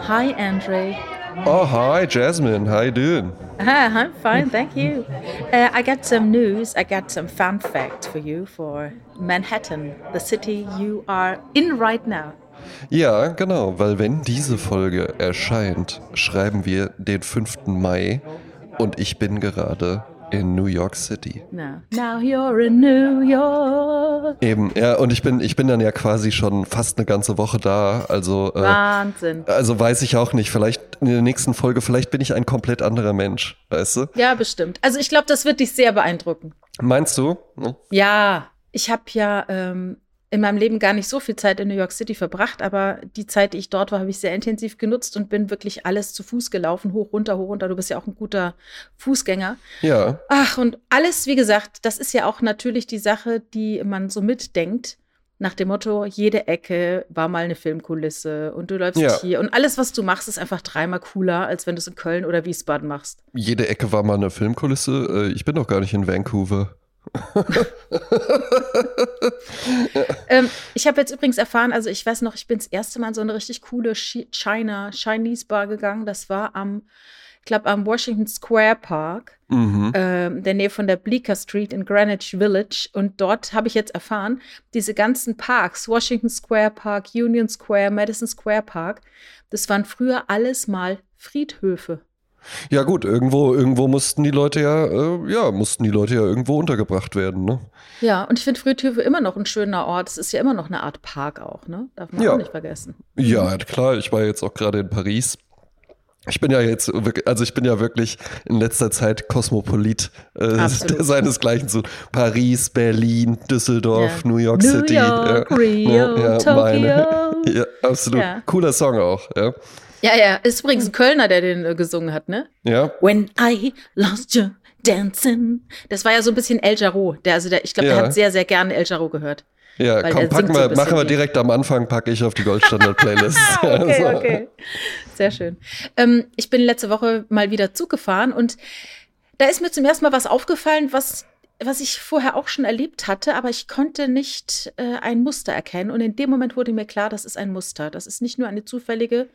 Hi, Andre. Oh, hi, Jasmine. How you doing? Hi, I'm fine, thank you. Uh, I got some news. I got some fun facts for you for Manhattan, the city you are in right now. Ja, genau, weil wenn diese Folge erscheint, schreiben wir den 5. Mai und ich bin gerade in New York City. Now, now you're in New York. Eben, ja, und ich bin, ich bin dann ja quasi schon fast eine ganze Woche da. Also, äh, Wahnsinn. also weiß ich auch nicht. Vielleicht in der nächsten Folge, vielleicht bin ich ein komplett anderer Mensch, weißt du? Ja, bestimmt. Also ich glaube, das wird dich sehr beeindrucken. Meinst du? Hm? Ja, ich habe ja ähm, in meinem Leben gar nicht so viel Zeit in New York City verbracht, aber die Zeit, die ich dort war, habe ich sehr intensiv genutzt und bin wirklich alles zu Fuß gelaufen, hoch, runter, hoch, runter. Du bist ja auch ein guter Fußgänger. Ja. Ach, und alles, wie gesagt, das ist ja auch natürlich die Sache, die man so mitdenkt. Nach dem Motto, jede Ecke war mal eine Filmkulisse und du läufst Ja. hier. Und alles, was du machst, ist einfach dreimal cooler, als wenn du es in Köln oder Wiesbaden machst. Jede Ecke war mal eine Filmkulisse. Äh, Ich bin doch gar nicht in Vancouver. Ähm, ich habe jetzt übrigens erfahren, also ich weiß noch, ich bin das erste Mal in so eine richtig coole Chi- China, Chinese Bar gegangen. Das war am, ich glaube, am Washington Square Park, Mhm. ähm, der Nähe von der Bleecker Street in Greenwich Village. Und dort habe ich jetzt erfahren, diese ganzen Parks, Washington Square Park, Union Square, Madison Square Park, das waren früher alles mal Friedhöfe. Ja gut, irgendwo, irgendwo mussten die Leute ja, äh, ja, mussten die Leute ja irgendwo untergebracht werden, ne? Ja, und ich finde Friedhöfe immer noch ein schöner Ort. Es ist ja immer noch eine Art Park auch, ne? Darf man Ja. auch nicht vergessen. Ja, klar, ich war jetzt auch gerade in Paris. Ich bin ja jetzt wirklich, also ich bin ja wirklich in letzter Zeit Kosmopolit äh, seinesgleichen zu Paris, Berlin, Düsseldorf, Ja. New York New City. York, ja, Rio, ja, Tokio. meine- Ja, absolut. Cooler Song auch, ja. Ja, ja, ist übrigens ein Kölner, der den äh, gesungen hat, ne? Ja, When I lost you dancing. Das war ja so ein bisschen El Jarreau. Der, also der, ich glaube, Ja. der hat sehr, sehr gerne El Jarreau gehört. ja, komm, packen singt so machen wir direkt am Anfang, packe ich auf die Goldstandard-Playlist. Okay, Also, okay. Sehr schön. Ähm, ich bin letzte Woche mal wieder Zug gefahren und da ist mir zum ersten Mal was aufgefallen, was, was ich vorher auch schon erlebt hatte, aber ich konnte nicht äh, ein Muster erkennen. Und in dem Moment wurde mir klar, das ist ein Muster. Das ist nicht nur eine zufällige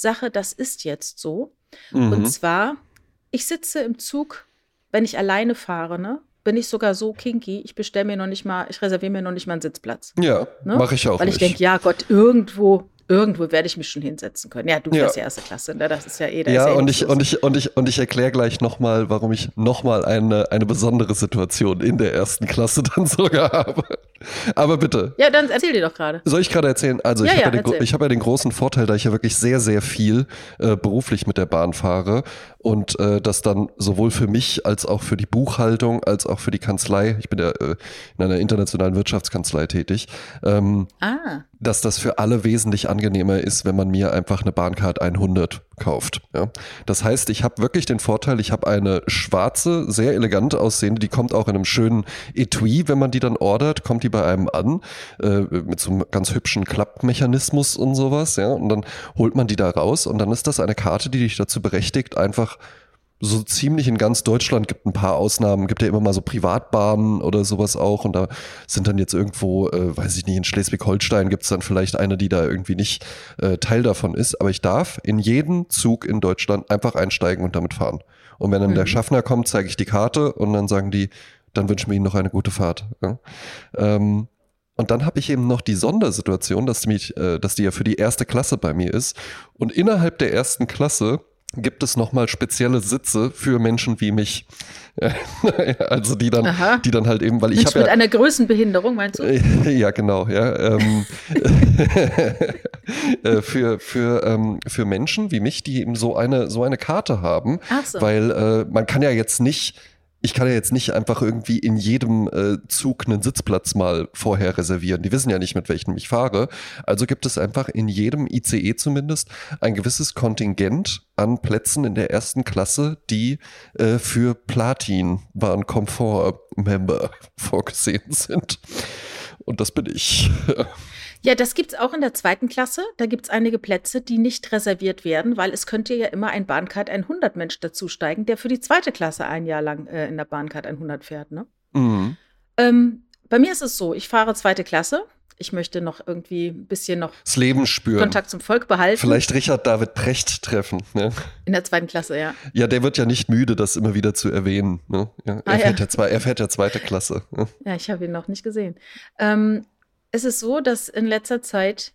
Sache, das ist jetzt so. Und Mhm. zwar, ich sitze im Zug, wenn ich alleine fahre, ne? Bin ich sogar so kinky, ich bestelle mir noch nicht mal, ich reserviere mir noch nicht mal einen Sitzplatz. Ja, Ne? mache ich auch Weil ich denke, ja Gott, irgendwo, irgendwo werde ich mich schon hinsetzen können. Ja, du Ja. fährst ja erste Klasse, ne? Das ist ja eh, da Ja, ja eh und ich, los. und ich, und ich, und ich erkläre gleich nochmal, warum ich nochmal eine, eine besondere Situation in der ersten Klasse dann sogar habe. Aber bitte, Ja, dann erzähl dir doch gerade. soll ich gerade erzählen? Also ich Ja, habe ja, den, ich hab ja den großen Vorteil, da ich ja wirklich sehr, sehr viel äh, beruflich mit der Bahn fahre und äh, das dann sowohl für mich als auch für die Buchhaltung als auch für die Kanzlei, ich bin ja äh, in einer internationalen Wirtschaftskanzlei tätig, ähm, Ah, dass das für alle wesentlich angenehmer ist, wenn man mir einfach eine Bahncard 100 kauft. Ja? Das heißt, ich habe wirklich den Vorteil, ich habe eine schwarze, sehr elegant aussehende, die kommt auch in einem schönen Etui, wenn man die dann ordert, kommt die bei einem an, äh, mit so einem ganz hübschen Klappmechanismus und sowas, ja, und dann holt man die da raus und dann ist das eine Karte, die dich dazu berechtigt, einfach so ziemlich in ganz Deutschland gibt ein paar Ausnahmen, gibt ja immer mal so Privatbahnen oder sowas auch und da sind dann jetzt irgendwo, äh, weiß ich nicht, in Schleswig-Holstein gibt es dann vielleicht eine, die da irgendwie nicht äh, Teil davon ist, aber ich darf in jeden Zug in Deutschland einfach einsteigen und damit fahren. Und wenn dann der Schaffner kommt, zeige ich die Karte und dann sagen die, dann wünschen wir Ihnen noch eine gute Fahrt. Ja? Ähm, und dann habe ich eben noch die Sondersituation, dass, mich, äh, dass die ja für die erste Klasse bei mir ist. Und innerhalb der ersten Klasse gibt es nochmal spezielle Sitze für Menschen wie mich. also die dann, Aha. die dann halt eben, weil ich habe mit ja, einer Größenbehinderung, meinst du? ja, genau, ja. Ähm, äh, für, für, ähm, für Menschen wie mich, die eben so eine, so eine Karte haben, Ach so. weil äh, man kann ja jetzt nicht, ich kann ja jetzt nicht einfach irgendwie in jedem äh, Zug einen Sitzplatz mal vorher reservieren. Die wissen ja nicht, mit welchem ich fahre. Also gibt es einfach in jedem ICE zumindest ein gewisses Kontingent an Plätzen in der ersten Klasse, die äh, für Platin Bahn Komfort Member vorgesehen sind. Und das bin ich. Ja, das gibt's auch in der zweiten Klasse. Da gibt's einige Plätze, die nicht reserviert werden, weil es könnte ja immer ein Bahncard 100 Mensch dazusteigen, der für die zweite Klasse ein Jahr lang äh, in der Bahncard 100 fährt. Ne? Mhm. Ähm, bei mir ist es so, ich fahre zweite Klasse. ich möchte noch irgendwie ein bisschen noch das Leben spüren. Kontakt zum Volk behalten. Vielleicht Richard David Precht treffen. Ne? In der zweiten Klasse, ja. Ja, der wird ja nicht müde, das immer wieder zu erwähnen. Ne? Ja, er, Ah, fährt ja. ja. zwei, er fährt ja zweite Klasse. Ne? Ja, ich habe ihn noch nicht gesehen. Ähm, es ist so, dass in letzter Zeit,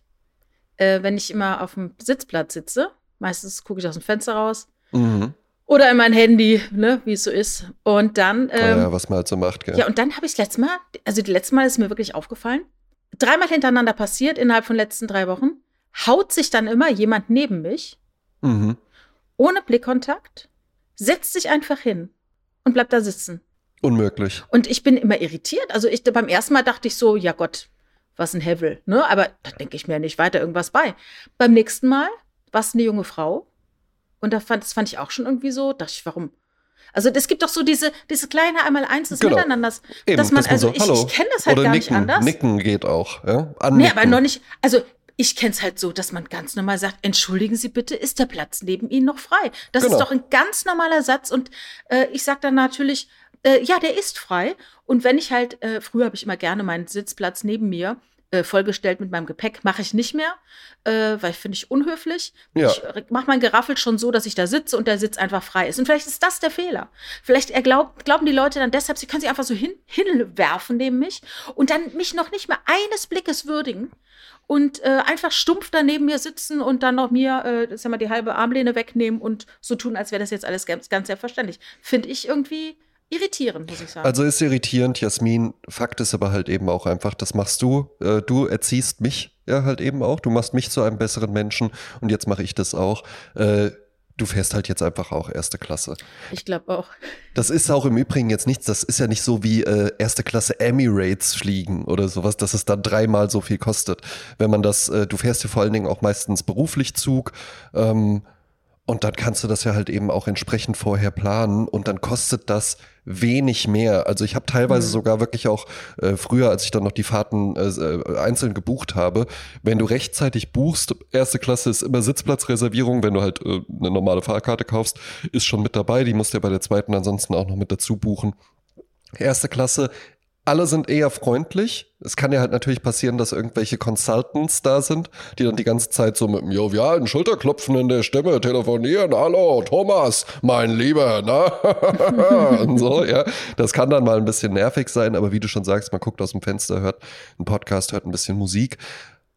äh, wenn ich immer auf dem Sitzplatz sitze, meistens gucke ich aus dem Fenster raus Mhm. oder in mein Handy, ne, wie es so ist. Und dann, Ah ähm, ja, was man halt so macht, gell? ja, und dann habe ich das letzte Mal, also das letzte Mal ist mir wirklich aufgefallen, dreimal hintereinander passiert innerhalb von den letzten drei Wochen, haut sich dann immer jemand neben mich, Mhm. ohne Blickkontakt, setzt sich einfach hin und bleibt da sitzen. Unmöglich. Und ich bin immer irritiert. Also ich beim ersten Mal dachte ich so, ja Gott, was ein Hevel, ne? Aber da denke ich mir nicht weiter irgendwas bei. Beim nächsten Mal war es eine junge Frau. Und da fand, das fand ich auch schon irgendwie so, dachte ich, warum? Also es gibt doch so diese, diese kleine Einmal-Eins des Genau. Miteinanders. Eben, dass man, dass man also so, ich, hallo. ich kenne das halt Oder gar nicken. nicht anders. Nicken geht auch. Ja? Nee, Annicken. aber noch nicht. Also ich kenne es halt so, dass man ganz normal sagt, entschuldigen Sie bitte, ist der Platz neben Ihnen noch frei? Das Genau. ist doch ein ganz normaler Satz. Und äh, ich sage dann natürlich, äh, ja, der ist frei. Und wenn ich halt, äh, früher habe ich immer gerne meinen Sitzplatz neben mir äh, vollgestellt mit meinem Gepäck, mache ich nicht mehr, äh, weil finde ich unhöflich. Ja. Ich mache mein Geraffel schon so, dass ich da sitze und der Sitz einfach frei ist. Und vielleicht ist das der Fehler. Vielleicht erglaub, glauben die Leute dann deshalb, sie können sich einfach so hin, hinwerfen neben mich und dann mich noch nicht mehr eines Blickes würdigen und äh, einfach stumpf da neben mir sitzen und dann noch mir, äh, ja mal die halbe Armlehne wegnehmen und so tun, als wäre das jetzt alles ganz, ganz selbstverständlich. Finde ich irgendwie irritierend, muss ich sagen. Also ist irritierend, Jasmin. Fakt ist aber halt eben auch einfach, das machst du. Äh, du erziehst mich ja halt eben auch. Du machst mich zu einem besseren Menschen und jetzt mache ich das auch. Äh, du fährst halt jetzt einfach auch erste Klasse. ich glaube auch. Das ist auch im Übrigen jetzt nichts, das ist ja nicht so wie äh, erste Klasse Emirates fliegen oder sowas, dass es dann dreimal so viel kostet. Wenn man das, äh, du fährst ja vor allen Dingen auch meistens beruflich Zug ähm, und dann kannst du das ja halt eben auch entsprechend vorher planen und dann kostet das wenig mehr. Also ich habe teilweise Mhm. sogar wirklich auch äh, früher, als ich dann noch die Fahrten äh, äh, einzeln gebucht habe, wenn du rechtzeitig buchst, erste Klasse ist immer Sitzplatzreservierung, wenn du halt äh, eine normale Fahrkarte kaufst, ist schon mit dabei, die musst du ja bei der zweiten ansonsten auch noch mit dazu buchen. Erste Klasse, alle sind eher freundlich. Es kann ja halt natürlich passieren, dass irgendwelche Consultants da sind, die dann die ganze Zeit so mit einem jovialen Schulterklopfen in der Stimme telefonieren. Hallo, Thomas, mein Lieber, na? Und so, ja. Das kann dann mal ein bisschen nervig sein, aber wie du schon sagst, man guckt aus dem Fenster, hört einen Podcast, hört ein bisschen Musik.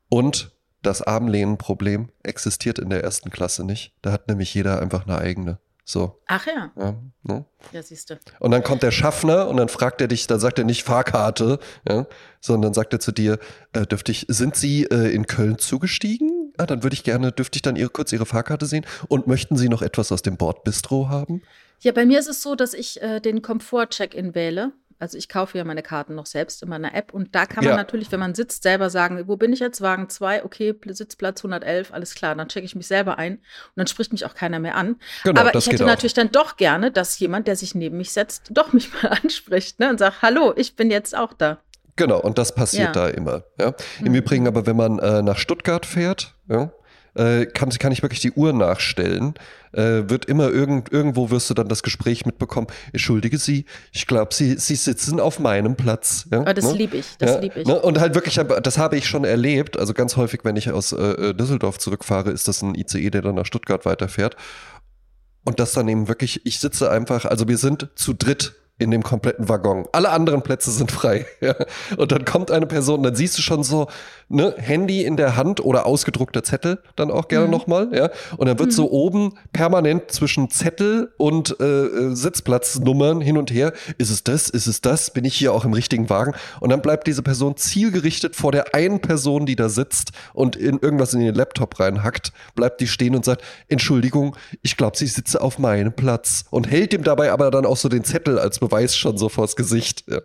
Und das Armlehnenproblem existiert in der ersten Klasse nicht. Da hat nämlich jeder einfach eine eigene. So, Ach ja, ja. Ne? ja, siehst du. Und dann kommt der Schaffner und dann fragt er dich, dann sagt er nicht Fahrkarte, ja, sondern sagt er zu dir, äh, dürfte ich, sind Sie äh, in Köln zugestiegen? Ah, dann würde ich gerne, dürfte ich dann ihre, kurz Ihre Fahrkarte sehen? Und möchten Sie noch etwas aus dem Bordbistro haben? Ja, bei mir ist es so, dass ich äh, den Komfort-Check-In wähle. Also ich kaufe ja meine Karten noch selbst in meiner App und da kann man Ja. natürlich, wenn man sitzt, selber sagen, wo bin ich jetzt? Wagen 2, okay, Pl- Sitzplatz 111, alles klar, dann checke ich mich selber ein und dann spricht mich auch keiner mehr an. Genau, Aber ich hätte geht auch. natürlich dann doch gerne, dass jemand, der sich neben mich setzt, doch mich mal anspricht ne, und sagt, hallo, ich bin jetzt auch da. Genau, und das passiert Ja. da immer. Ja? Im Mhm. Übrigen aber, wenn man äh, nach Stuttgart fährt, ja, äh, kann, kann ich wirklich die Uhr nachstellen. Äh, wird immer irgend, irgendwo wirst du dann das Gespräch mitbekommen. Entschuldige Sie, ich glaube, Sie, Sie sitzen auf meinem Platz. Ja, Aber das ne? liebe ich, das Ja, liebe ich. Ne? Und halt wirklich, das habe ich schon erlebt. Also ganz häufig, wenn ich aus äh, Düsseldorf zurückfahre, ist das ein ICE, der dann nach Stuttgart weiterfährt. Und das dann eben wirklich, ich sitze einfach, also wir sind zu dritt in dem kompletten Waggon. Alle anderen Plätze sind frei. Ja. Und dann kommt eine Person, dann siehst du schon so, ne, Handy in der Hand oder ausgedruckter Zettel dann auch gerne Mhm. nochmal, ja. Und dann wird Mhm. so oben permanent zwischen Zettel und äh, äh, Sitzplatznummern hin und her. Ist es das? Ist es das? Bin ich hier auch im richtigen Wagen? Und dann bleibt diese Person zielgerichtet vor der einen Person, die da sitzt und in irgendwas in den Laptop reinhackt, bleibt die stehen und sagt, Entschuldigung, ich glaube, sie sitze auf meinem Platz und hält ihm dabei aber dann auch so den Zettel als Beweis schon so vors Gesicht. Ja.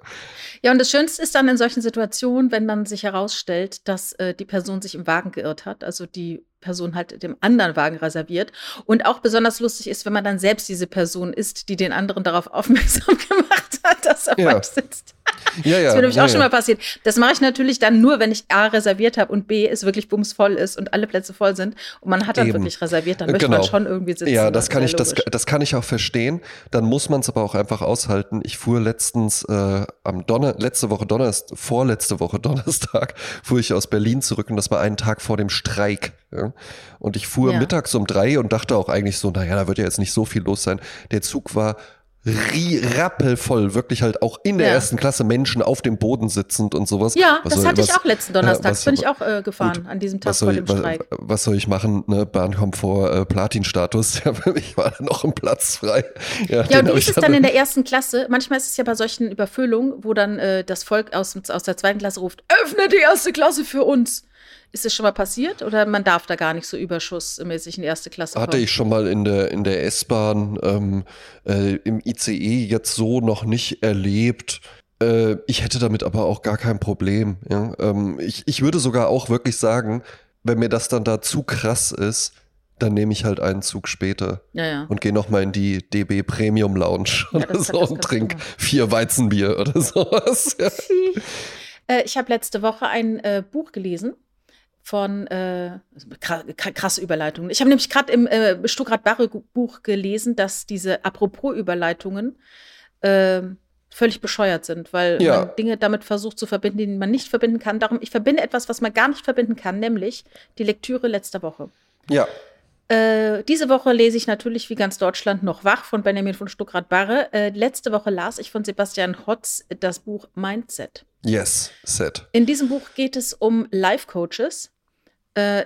Ja, und das Schönste ist dann in solchen Situationen, wenn man sich herausstellt, dass äh, die Person sich im Wagen geirrt hat, also die Person halt dem anderen Wagen reserviert. Und auch besonders lustig ist, wenn man dann selbst diese Person ist, die den anderen darauf aufmerksam gemacht hat, dass er Ja. sitzt. Ja, ja. Das ist mir nämlich ja, auch schon mal passiert. Das mache ich natürlich dann nur, wenn ich A reserviert habe und B es wirklich bumsvoll ist und alle Plätze voll sind und man hat dann Eben. wirklich reserviert, dann möchte Genau. man schon irgendwie sitzen. Ja, das ist kann ich, das, das kann ich auch verstehen. Dann muss man es aber auch einfach aushalten. Ich fuhr letztens äh, am Donner, letzte Woche Donnerstag, vorletzte Woche Donnerstag, fuhr ich aus Berlin zurück und das war einen Tag vor dem Streik. Und ich fuhr mittags um drei und dachte auch eigentlich so, naja, da wird ja jetzt nicht so viel los sein. Der Zug war rappelvoll, wirklich halt auch in der Ja. ersten Klasse Menschen auf dem Boden sitzend und sowas. Ja, Was das soll- hatte ich was- auch letzten Donnerstag. was- bin ich auch äh, gefahren an diesem Tag vor dem ich, was, Streik. was soll ich machen? Ne? Bahnkomfort, äh, Platin-Status. Ja, für mich war da noch ein Platz frei. Ja, den und wie ich ist es dann in der ersten Klasse? Manchmal ist es ja bei solchen Überfüllungen, wo dann äh, das Volk aus, aus der zweiten Klasse ruft, öffne die erste Klasse für uns. Ist das schon mal passiert oder man darf da gar nicht so überschussmäßig in erste Klasse kommen? Hatte ich schon mal in der, in der S-Bahn, ähm, äh, im ICE jetzt so noch nicht erlebt. Äh, ich hätte damit aber auch gar kein Problem. Ja? Ähm, ich, ich würde sogar auch wirklich sagen, wenn mir das dann da zu krass ist, dann nehme ich halt einen Zug später Ja, ja. und gehe nochmal in die DB Premium Lounge Ja, oder so und kannst du trink machen. vier Weizenbier oder sowas. Äh, ich habe letzte Woche ein äh, Buch gelesen von äh, kra- kra- krasse Überleitungen. Ich habe nämlich gerade im äh, Stuttgart Barre Buch gelesen, dass diese apropos Überleitungen äh, völlig bescheuert sind, weil Ja. man Dinge damit versucht zu verbinden, die man nicht verbinden kann. Darum, ich verbinde etwas, was man gar nicht verbinden kann, nämlich die Lektüre letzter Woche. ja. Äh, diese Woche lese ich natürlich wie ganz Deutschland noch wach von Benjamin von Stuckrad-Barre. Äh, letzte Woche las ich von Sebastian Hotz das Buch Mindset. Yes, set. In diesem Buch geht es um Life-Coaches. Äh,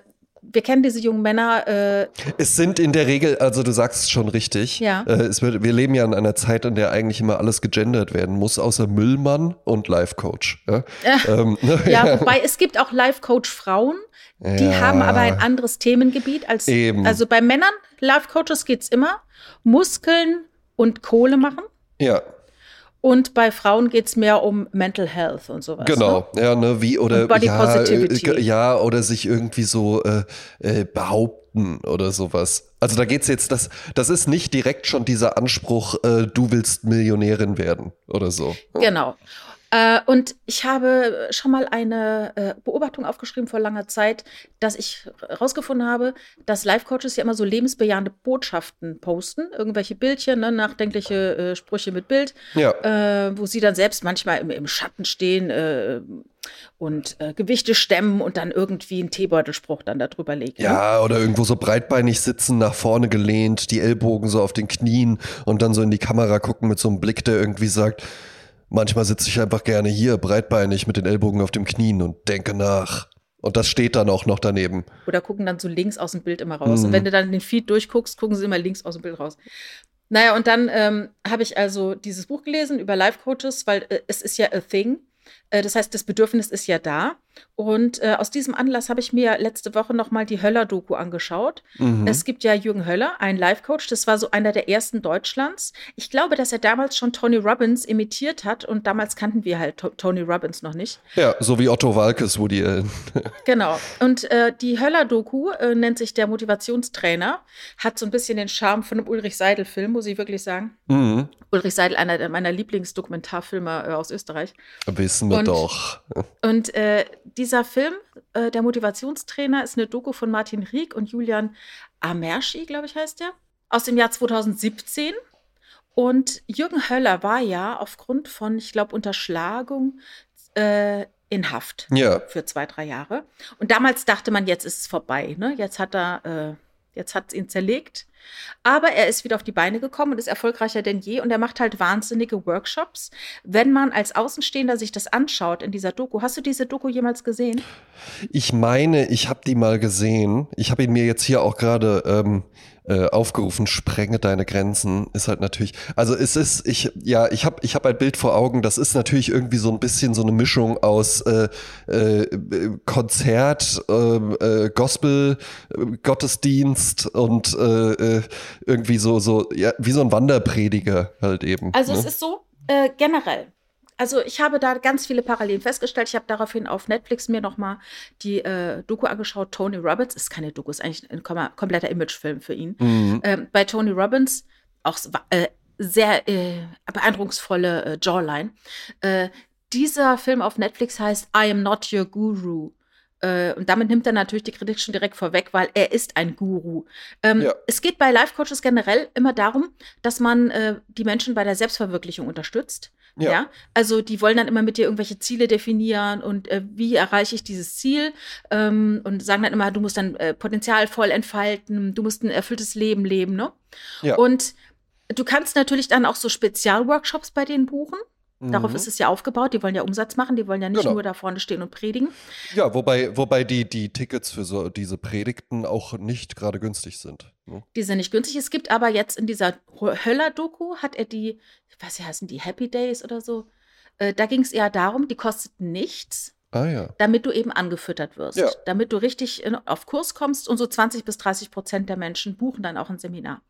wir kennen diese jungen Männer. Äh, Es sind in der Regel, also du sagst es schon richtig. Ja. Äh, es wird, wir leben ja in einer Zeit, in der eigentlich immer alles gegendert werden muss, außer Müllmann und Life Coach. Ja, ähm, ne, ja, wobei es gibt auch Life-Coach-Frauen, die Ja. haben aber ein anderes Themengebiet als. Eben. Also bei Männern, Life-Coaches geht es immer. Muskeln und Kohle machen. ja, Und bei Frauen geht es mehr um Mental Health und sowas. Ne? genau. Ja, ne, wie oder Und Body ja, Positivity. äh, ja, oder sich irgendwie so äh, äh, behaupten oder sowas. Also da geht's jetzt, das, das ist nicht direkt schon dieser Anspruch, äh, du willst Millionärin werden oder so. Genau. Äh, und ich habe schon mal eine äh, Beobachtung aufgeschrieben vor langer Zeit, dass ich herausgefunden habe, dass Life-Coaches ja immer so lebensbejahende Botschaften posten, irgendwelche Bildchen, ne, nachdenkliche äh, Sprüche mit Bild, Ja. äh, wo sie dann selbst manchmal im, im Schatten stehen äh, und äh, Gewichte stemmen und dann irgendwie einen Teebeutelspruch dann darüber legen. ne? Ja, oder irgendwo so breitbeinig sitzen, nach vorne gelehnt, die Ellbogen so auf den Knien und dann so in die Kamera gucken mit so einem Blick, der irgendwie sagt, manchmal sitze ich einfach gerne hier, breitbeinig mit den Ellbogen auf dem Knien und denke nach. Und das steht dann auch noch daneben. Oder gucken dann so links aus dem Bild immer raus. Mhm. Und wenn du dann den Feed durchguckst, gucken sie immer links aus dem Bild raus. Naja, und dann ähm, habe ich also dieses Buch gelesen über Life Coaches, weil äh, es ist ja a thing. Äh, das heißt, das Bedürfnis ist ja da. Und äh, aus diesem Anlass habe ich mir letzte Woche nochmal die Höller-Doku angeschaut. Mhm. Es gibt ja Jürgen Höller, ein Life-Coach. Das war so einer der ersten Deutschlands. Ich glaube, dass er damals schon Tony Robbins imitiert hat. Und damals kannten wir halt To- Tony Robbins noch nicht. ja, so wie Otto Walkes, Woody Allen. Genau. Und äh, die Höller-Doku äh, nennt sich der Motivationstrainer. Hat so ein bisschen den Charme von einem Ulrich Seidel-Film, muss ich wirklich sagen. Mhm. Ulrich Seidel, einer meiner Lieblingsdokumentarfilme äh, aus Österreich. Wissen wir Und- doch. Und äh, dieser Film, äh, der Motivationstrainer, ist eine Doku von Martin Rieck und Julian Amerschi, glaube ich, heißt der, aus dem Jahr 2017. Und Jürgen Höller war ja aufgrund von, ich glaube, Unterschlagung äh, in Haft Ja. für zwei, drei Jahre. Und damals dachte man, jetzt ist es vorbei. Ne? Jetzt hat er, äh, jetzt hat es ihn zerlegt. Aber er ist wieder auf die Beine gekommen und ist erfolgreicher denn je. Und er macht halt wahnsinnige Workshops. Wenn man als Außenstehender sich das anschaut in dieser Doku, hast du diese Doku jemals gesehen? Ich meine, ich habe die mal gesehen. Ich habe ihn mir jetzt hier auch gerade ähm, äh, aufgerufen. Sprenge deine Grenzen ist halt natürlich. Also es ist, ich ja, ich habe ich hab ein Bild vor Augen. Das ist natürlich irgendwie so ein bisschen so eine Mischung aus äh, äh, Konzert, äh, äh, Gospel, äh, Gottesdienst und äh, äh, irgendwie so so ja, wie so ein Wanderprediger halt eben. Also ne? es ist so, äh, generell. Also ich habe da ganz viele Parallelen festgestellt. Ich habe daraufhin auf Netflix mir nochmal die äh, Doku angeschaut. Tony Robbins ist keine Doku, ist eigentlich ein kom- kompletter Imagefilm für ihn. Mhm. Ähm, bei Tony Robbins auch äh, sehr äh, beeindrucksvolle äh, Jawline. Äh, dieser Film auf Netflix heißt I Am Not Your Guru. Äh, und damit nimmt er natürlich die Kritik schon direkt vorweg, weil er ist ein Guru. Ähm, ja. Es geht bei Life Coaches generell immer darum, dass man äh, die Menschen bei der Selbstverwirklichung unterstützt. Ja. ja. Also die wollen dann immer mit dir irgendwelche Ziele definieren und äh, wie erreiche ich dieses Ziel ähm, und sagen dann immer, du musst dann äh, Potenzial voll entfalten, du musst ein erfülltes Leben leben, ne? Ja. Und du kannst natürlich dann auch so Spezialworkshops bei denen buchen. Darauf mhm. ist es ja aufgebaut. Die wollen ja Umsatz machen, die wollen ja nicht genau. nur da vorne stehen und predigen. Ja, wobei, wobei die, die Tickets für so diese Predigten auch nicht gerade günstig sind. Ne? Die sind nicht günstig. Es gibt aber jetzt in dieser Höller-Doku, hat er die, ich weiß nicht, heißen die Happy Days oder so. Äh, da ging es eher darum, die kosteten nichts. Ah, ja. Damit du eben angefüttert wirst. Ja. Damit du richtig in, auf Kurs kommst und so 20 bis 30 Prozent der Menschen buchen dann auch ein Seminar.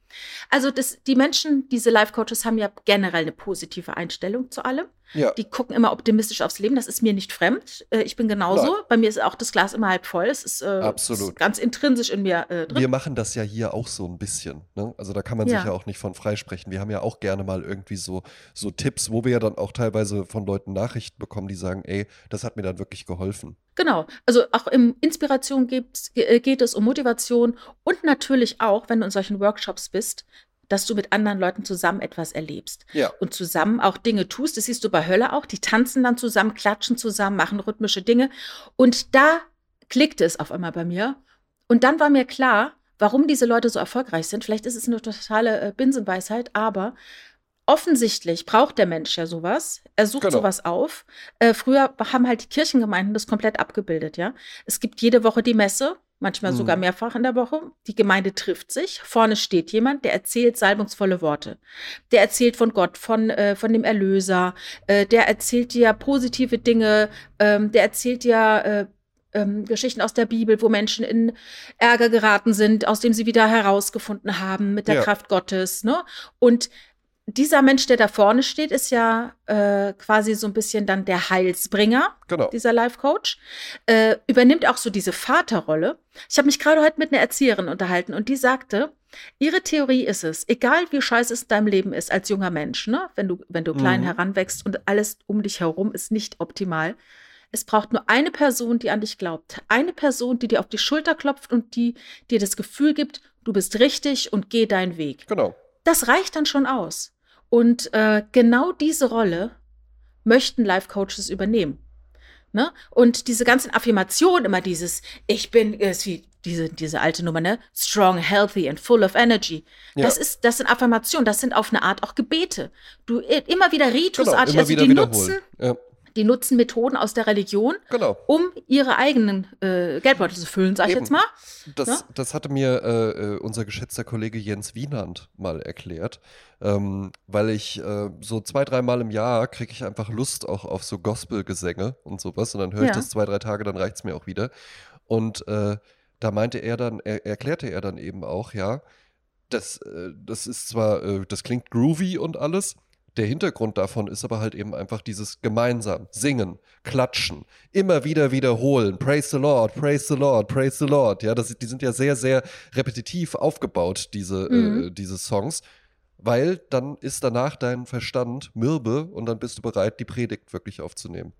Also das, die Menschen, diese Life-Coaches haben ja generell eine positive Einstellung zu allem. Ja. Die gucken immer optimistisch aufs Leben. Das ist mir nicht fremd. Äh, ich bin genauso. Nein. Bei mir ist auch das Glas immer halb voll. Es ist, äh, Absolut. Ist ganz intrinsisch in mir äh, drin. Wir machen das ja hier auch so ein bisschen. Ne? Also da kann man ja. sich ja auch nicht von freisprechen. Wir haben ja auch gerne mal irgendwie so, so Tipps, wo wir ja dann auch teilweise von Leuten Nachrichten bekommen, die sagen, ey, das hat mir dann wirklich geholfen. Genau. Also auch in Inspiration äh, geht es um Motivation und natürlich auch, wenn du in solchen Workshops bist, dass du mit anderen Leuten zusammen etwas erlebst. Ja. Und zusammen auch Dinge tust. Das siehst du bei Hölle auch. Die tanzen dann zusammen, klatschen zusammen, machen rhythmische Dinge. Und da klickte es auf einmal bei mir. Und dann war mir klar, warum diese Leute so erfolgreich sind. Vielleicht ist es eine totale äh, Binsenweisheit, aber offensichtlich braucht der Mensch ja sowas. Er sucht genau. sowas auf. Äh, früher haben halt die Kirchengemeinden das komplett abgebildet, ja. Es gibt jede Woche die Messe manchmal sogar mhm. mehrfach in der Woche. Die Gemeinde trifft sich. Vorne steht jemand, der erzählt salbungsvolle Worte. Der erzählt von Gott, von, äh, von dem Erlöser. Äh, der erzählt dir positive Dinge. Ähm, der erzählt dir äh, ähm, Geschichten aus der Bibel, wo Menschen in Ärger geraten sind, aus dem sie wieder herausgefunden haben mit der ja. Kraft Gottes. Ne? Und dieser Mensch, der da vorne steht, ist ja äh, quasi so ein bisschen dann der Heilsbringer, genau. dieser Life Coach. Äh, übernimmt auch so diese Vaterrolle. Ich habe mich gerade heute mit einer Erzieherin unterhalten und die sagte, ihre Theorie ist es, egal wie scheiße es in deinem Leben ist als junger Mensch, ne, wenn du, wenn du klein mhm. heranwächst und alles um dich herum ist nicht optimal. Es braucht nur eine Person, die an dich glaubt. Eine Person, die dir auf die Schulter klopft und die dir das Gefühl gibt, du bist richtig und geh deinen Weg. Genau. Das reicht dann schon aus. Und äh, genau diese Rolle möchten Life Coaches übernehmen. Ne? Und diese ganzen Affirmationen, immer dieses, ich bin, ist wie diese, diese alte Nummer, ne? Strong, healthy and full of energy. Ja. Das ist, das sind Affirmationen, das sind auf eine Art auch Gebete. Du immer wieder ritusartig, genau, immer also wieder die nutzen, ja. Die nutzen Methoden aus der Religion, genau. um ihre eigenen äh, Geldbeutel zu füllen, sag ich Eben. jetzt mal. Das, ja? das hatte mir äh, äh, unser geschätzter Kollege Jens Wienand mal erklärt, ähm, weil ich äh, so zwei, dreimal im Jahr kriege ich einfach Lust auch auf so Gospelgesänge und sowas und dann höre ich ja. das zwei, drei Tage, dann reicht es mir auch wieder. Und äh, da meinte er dann, er, erklärte er dann eben auch, ja, das, äh, das ist zwar, das klingt groovy und alles, der Hintergrund davon ist aber halt eben einfach dieses gemeinsam singen, klatschen, immer wieder wiederholen, praise the Lord, praise the Lord, praise the Lord. Ja, das, die sind ja sehr, sehr repetitiv aufgebaut, diese, mhm. äh, diese Songs, weil dann ist danach dein Verstand mürbe und dann bist du bereit, die Predigt wirklich aufzunehmen.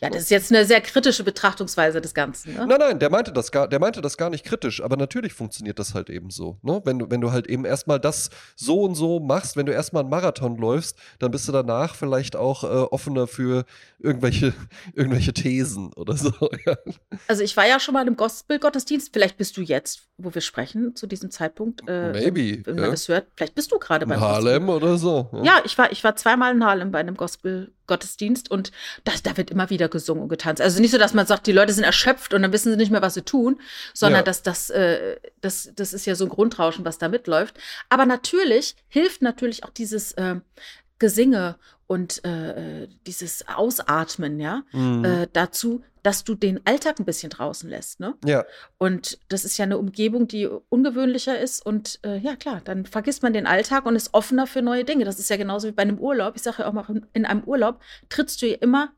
Ja, das ist jetzt eine sehr kritische Betrachtungsweise des Ganzen. Ne? Nein, nein, der meinte das gar, der meinte das gar nicht kritisch, aber natürlich funktioniert das halt eben so. Ne? Wenn, du, wenn du halt eben erstmal das so und so machst, wenn du erstmal einen Marathon läufst, dann bist du danach vielleicht auch äh, offener für irgendwelche, irgendwelche Thesen oder so. Ja. Also ich war ja schon mal in einem Gospel-Gottesdienst, vielleicht bist du jetzt, wo wir sprechen, zu diesem Zeitpunkt. Äh, Maybe. Wenn man ja. das hört, vielleicht bist du gerade beim Harlem oder so. Ja. ja, ich war, ich war zweimal in Harlem bei einem Gospel-Gottesdienst und das, da wird immer wieder gesungen und getanzt. Also nicht so, dass man sagt, die Leute sind erschöpft und dann wissen sie nicht mehr, was sie tun, sondern ja. dass das, äh, das, das ist ja so ein Grundrauschen, was da mitläuft. Aber natürlich hilft natürlich auch dieses äh, Gesinge und äh, dieses Ausatmen, ja, mhm. äh, dazu, dass du den Alltag ein bisschen draußen lässt, ne? Ja. Und das ist ja eine Umgebung, die ungewöhnlicher ist und äh, ja klar, dann vergisst man den Alltag und ist offener für neue Dinge. Das ist ja genauso wie bei einem Urlaub. Ich sage ja auch mal, in einem Urlaub trittst du ja immer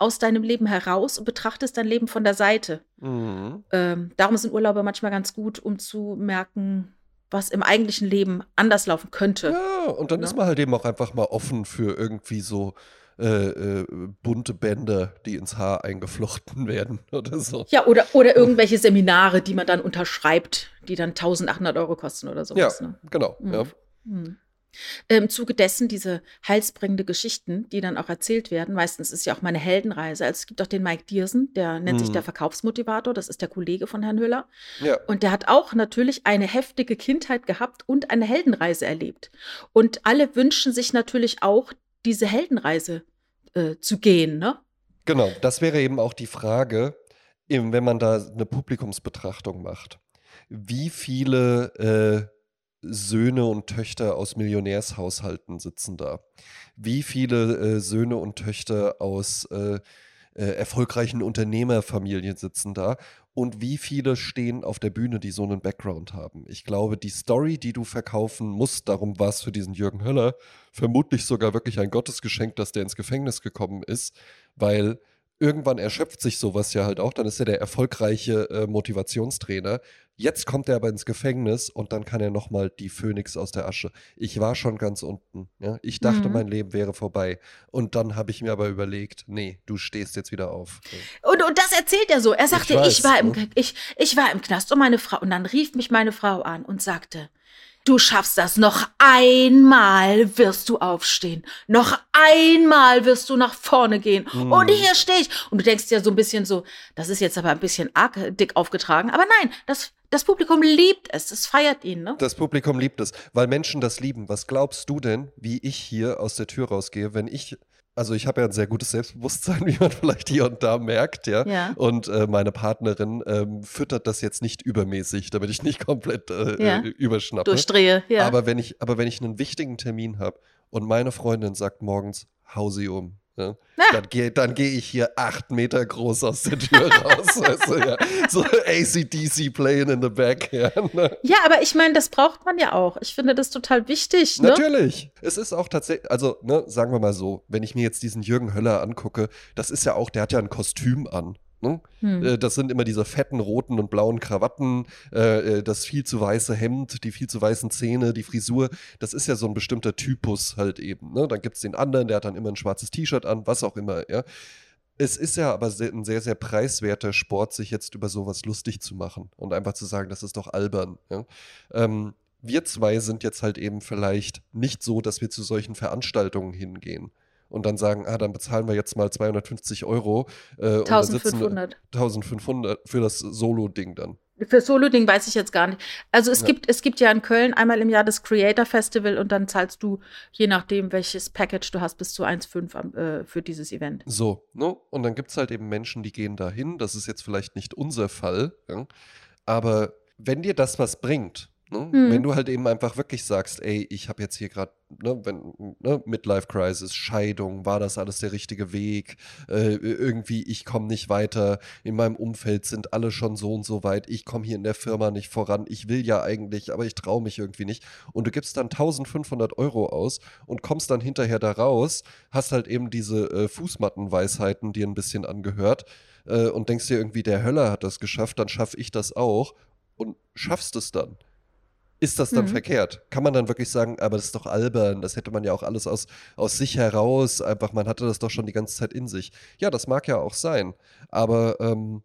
aus deinem Leben heraus und betrachtest dein Leben von der Seite. Mhm. Ähm, darum sind Urlaube manchmal ganz gut, um zu merken, was im eigentlichen Leben anders laufen könnte. Ja, und dann ja. ist man halt eben auch einfach mal offen für irgendwie so äh, äh, bunte Bänder, die ins Haar eingeflochten werden oder so. Ja, oder, oder irgendwelche Seminare, die man dann unterschreibt, die dann 1800 Euro kosten oder sowas. Ja, ne? genau. Mhm. Ja. Hm. Im Zuge dessen diese heilsbringende Geschichten, die dann auch erzählt werden. Meistens ist ja auch meine Heldenreise. Also es gibt auch den Mike Diersen, der nennt sich Mhm. der Verkaufsmotivator. Das ist der Kollege von Herrn Höller. ja. Und der hat auch natürlich eine heftige Kindheit gehabt und eine Heldenreise erlebt. Und alle wünschen sich natürlich auch, diese Heldenreise äh, zu gehen. Ne? Genau, das wäre eben auch die Frage, eben wenn man da eine Publikumsbetrachtung macht. Wie viele äh, Söhne und Töchter aus Millionärshaushalten sitzen da? Wie viele äh, Söhne und Töchter aus äh, äh, erfolgreichen Unternehmerfamilien sitzen da? Und wie viele stehen auf der Bühne, die so einen Background haben? Ich glaube, die Story, die du verkaufen musst, darum war es für diesen Jürgen Höller vermutlich sogar wirklich ein Gottesgeschenk, dass der ins Gefängnis gekommen ist, weil irgendwann erschöpft sich sowas ja halt auch. Dann ist er der erfolgreiche äh, Motivationstrainer. Jetzt kommt er aber ins Gefängnis und dann kann er nochmal die Phönix aus der Asche. Ich war schon ganz unten. Ja? Ich dachte, Mhm. mein Leben wäre vorbei. Und dann habe ich mir aber überlegt, nee, du stehst jetzt wieder auf. Und, und das erzählt er so. Er sagte, Ich ich, weiß, war im, ne? ich, ich war im Knast und meine Frau. Und dann rief mich meine Frau an und sagte, du schaffst das. Noch einmal wirst du aufstehen. Noch einmal wirst du nach vorne gehen. Mhm. Und hier stehe ich. Und du denkst dir so ein bisschen so, das ist jetzt aber ein bisschen arg dick aufgetragen. Aber nein, das, das Publikum liebt es. Es feiert ihn, ne? Das Publikum liebt es, weil Menschen das lieben. Was glaubst du denn, wie ich hier aus der Tür rausgehe, wenn ich, also ich habe ja ein sehr gutes Selbstbewusstsein, wie man vielleicht hier und da merkt, ja. Ja. Und äh, meine Partnerin ähm, füttert das jetzt nicht übermäßig, damit ich nicht komplett äh, Ja. äh, überschnappe. Durchdrehe, ja. Aber wenn ich, aber wenn ich einen wichtigen Termin habe und meine Freundin sagt morgens, hau sie um. Ja, Ja. Dann gehe dann geh ich hier acht Meter groß aus der Tür raus. weißt du, ja. So ACDC playing in the back. Ja, ne? ja, aber ich meine, das braucht man ja auch. Ich finde das total wichtig, ne? Natürlich. Es ist auch tatsächlich, also, ne, sagen wir mal so, wenn ich mir jetzt diesen Jürgen Höller angucke, das ist ja auch, der hat ja ein Kostüm an. Ne? Hm. Äh, Das sind immer diese fetten roten und blauen Krawatten, äh, äh, das viel zu weiße Hemd, die viel zu weißen Zähne, die Frisur. Das ist ja so ein bestimmter Typus halt eben. Ne? Dann gibt es den anderen, der hat dann immer ein schwarzes T-Shirt an, was auch immer. Ja? Es ist ja aber ein sehr, sehr preiswerter Sport, sich jetzt über sowas lustig zu machen und einfach zu sagen, das ist doch albern. Ja? Ähm, wir zwei sind jetzt halt eben vielleicht nicht so, dass wir zu solchen Veranstaltungen hingehen. Und dann sagen, ah, dann bezahlen wir jetzt mal 250 Euro. Äh, und dann sitzen wir- 1500. 1500 für das Solo-Ding dann. Für Solo-Ding weiß ich jetzt gar nicht. Also es, Ja. gibt, es gibt ja in Köln einmal im Jahr das Creator Festival und dann zahlst du, je nachdem, welches Package du hast, bis zu 1,5 am- äh, für dieses Event. So, ne? Und dann gibt es halt eben Menschen, die gehen dahin. Das ist jetzt vielleicht nicht unser Fall. Ja? Aber wenn dir das was bringt, ne? Mhm. wenn du halt eben einfach wirklich sagst, ey, ich habe jetzt hier gerade, ne, wenn, ne, Midlife Crisis, Scheidung, war das alles der richtige Weg? Äh, irgendwie, ich komme nicht weiter. In meinem Umfeld sind alle schon so und so weit. Ich komme hier in der Firma nicht voran. Ich will ja eigentlich, aber ich traue mich irgendwie nicht. Und du gibst dann 1500 Euro aus und kommst dann hinterher da raus, hast halt eben diese äh, Fußmattenweisheiten dir ein bisschen angehört äh, und denkst dir irgendwie, der Höller hat das geschafft, dann schaffe ich das auch und schaffst es dann. Ist das dann Mhm. verkehrt? Kann man dann wirklich sagen, aber das ist doch albern, das hätte man ja auch alles aus, aus sich heraus, einfach, man hatte das doch schon die ganze Zeit in sich. Ja, das mag ja auch sein, aber ähm,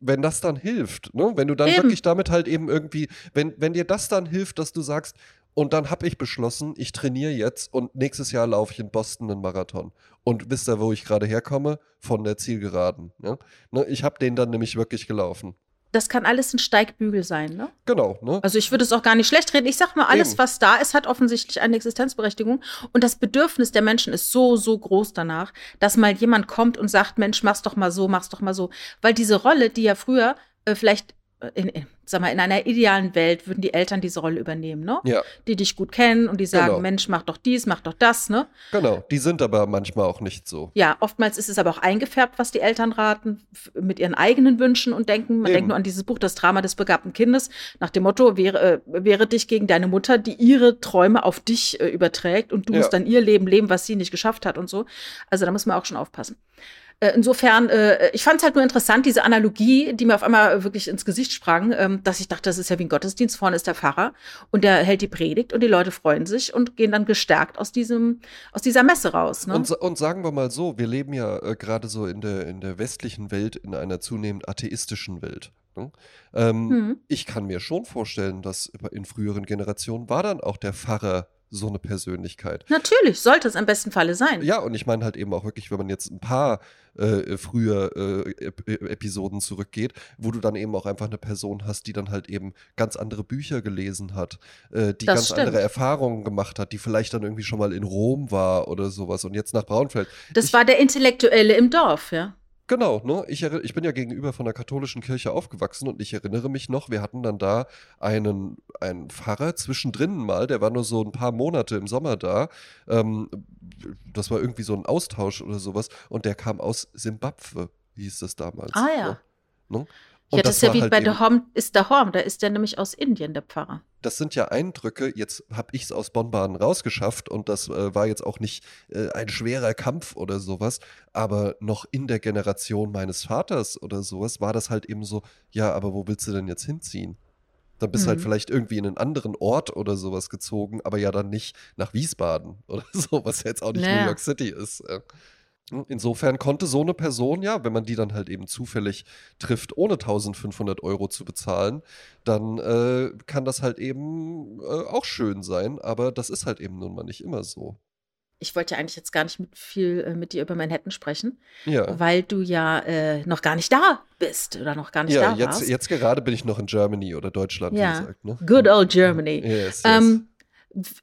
wenn das dann hilft, ne? wenn du dann Eben. wirklich damit halt eben irgendwie, wenn, wenn dir das dann hilft, dass du sagst, und dann habe ich beschlossen, ich trainiere jetzt und nächstes Jahr laufe ich in Boston einen Marathon. Und wisst ihr, wo ich gerade herkomme? Von der Zielgeraden. Ja? Ne? Ich habe den dann nämlich wirklich gelaufen. Das kann alles ein Steigbügel sein, ne? Genau, ne? Also ich würde es auch gar nicht schlecht reden. Ich sag mal, alles, Eben. was da ist, hat offensichtlich eine Existenzberechtigung. Und das Bedürfnis der Menschen ist so, so groß danach, dass mal jemand kommt und sagt, Mensch, mach's doch mal so, mach's doch mal so. Weil diese Rolle, die ja früher äh, vielleicht in, in, sag mal, in einer idealen Welt würden die Eltern diese Rolle übernehmen, ne? Ja, Die dich gut kennen und die sagen, Genau. Mensch, mach doch dies, mach doch das, ne? genau. Die sind aber manchmal auch nicht so. Ja, oftmals ist es aber auch eingefärbt, was die Eltern raten, mit ihren eigenen Wünschen und denken. Man Eben. denkt nur an dieses Buch, das Drama des begabten Kindes, nach dem Motto, wehre, äh, wehre dich gegen deine Mutter, die ihre Träume auf dich äh, überträgt und du Ja. musst dann ihr Leben leben, was sie nicht geschafft hat und so. Also da muss man auch schon aufpassen. Äh, insofern, äh, ich fand es halt nur interessant, diese Analogie, die mir auf einmal wirklich ins Gesicht sprang, ähm, dass ich dachte, das ist ja wie ein Gottesdienst. Vorne ist der Pfarrer und der hält die Predigt und die Leute freuen sich und gehen dann gestärkt aus diesem, aus dieser Messe raus. Ne? Und, und, sagen wir mal so, wir leben ja äh, gerade so in der, in der westlichen Welt in einer zunehmend atheistischen Welt. Ne? Ähm, hm. Ich kann mir schon vorstellen, dass in früheren Generationen war dann auch der Pfarrer so eine Persönlichkeit. Natürlich, sollte es im besten Falle sein. Ja, und ich meine halt eben auch wirklich, wenn man jetzt ein paar äh, früher äh, Ep Episoden zurückgeht, wo du dann eben auch einfach eine Person hast, die dann halt eben ganz andere Bücher gelesen hat, äh, die das ganz stimmt. andere Erfahrungen gemacht hat, die vielleicht dann irgendwie schon mal in Rom war oder sowas und jetzt nach Braunfeld. Das ich, war der Intellektuelle im Dorf, ja. Genau, ne? Ich, ich bin ja gegenüber von der katholischen Kirche aufgewachsen und ich erinnere mich noch, wir hatten dann da einen, einen Pfarrer zwischendrin mal, der war nur so ein paar Monate im Sommer da. Ähm, das war irgendwie so ein Austausch oder sowas und der kam aus Simbabwe, hieß das damals. Ah ja. Ne? Ne? Ja, das, ist ja wie halt bei der Horm, ist der Horm, da ist der nämlich aus Indien, der Pfarrer. Das sind ja Eindrücke, jetzt habe ich es aus Bonn-Baden rausgeschafft und das äh, war jetzt auch nicht äh, ein schwerer Kampf oder sowas, aber noch in der Generation meines Vaters oder sowas war das halt eben so, ja, aber wo willst du denn jetzt hinziehen? Dann bist du halt mhm. halt vielleicht irgendwie in einen anderen Ort oder sowas gezogen, aber ja dann nicht nach Wiesbaden oder so, was jetzt auch nicht naja. New York City ist. Insofern konnte so eine Person, ja, wenn man die dann halt eben zufällig trifft, ohne 1500 Euro zu bezahlen, dann äh, kann das halt eben äh, auch schön sein, aber das ist halt eben nun mal nicht immer so. Ich wollte ja eigentlich jetzt gar nicht mit viel äh, mit dir über Manhattan sprechen, ja. weil du ja äh, noch gar nicht da bist oder noch gar nicht ja, da jetzt, warst. jetzt gerade bin ich noch in Germany oder Deutschland, ja. wie gesagt. Ne? Good old Germany. Yes, yes. Ähm, äh,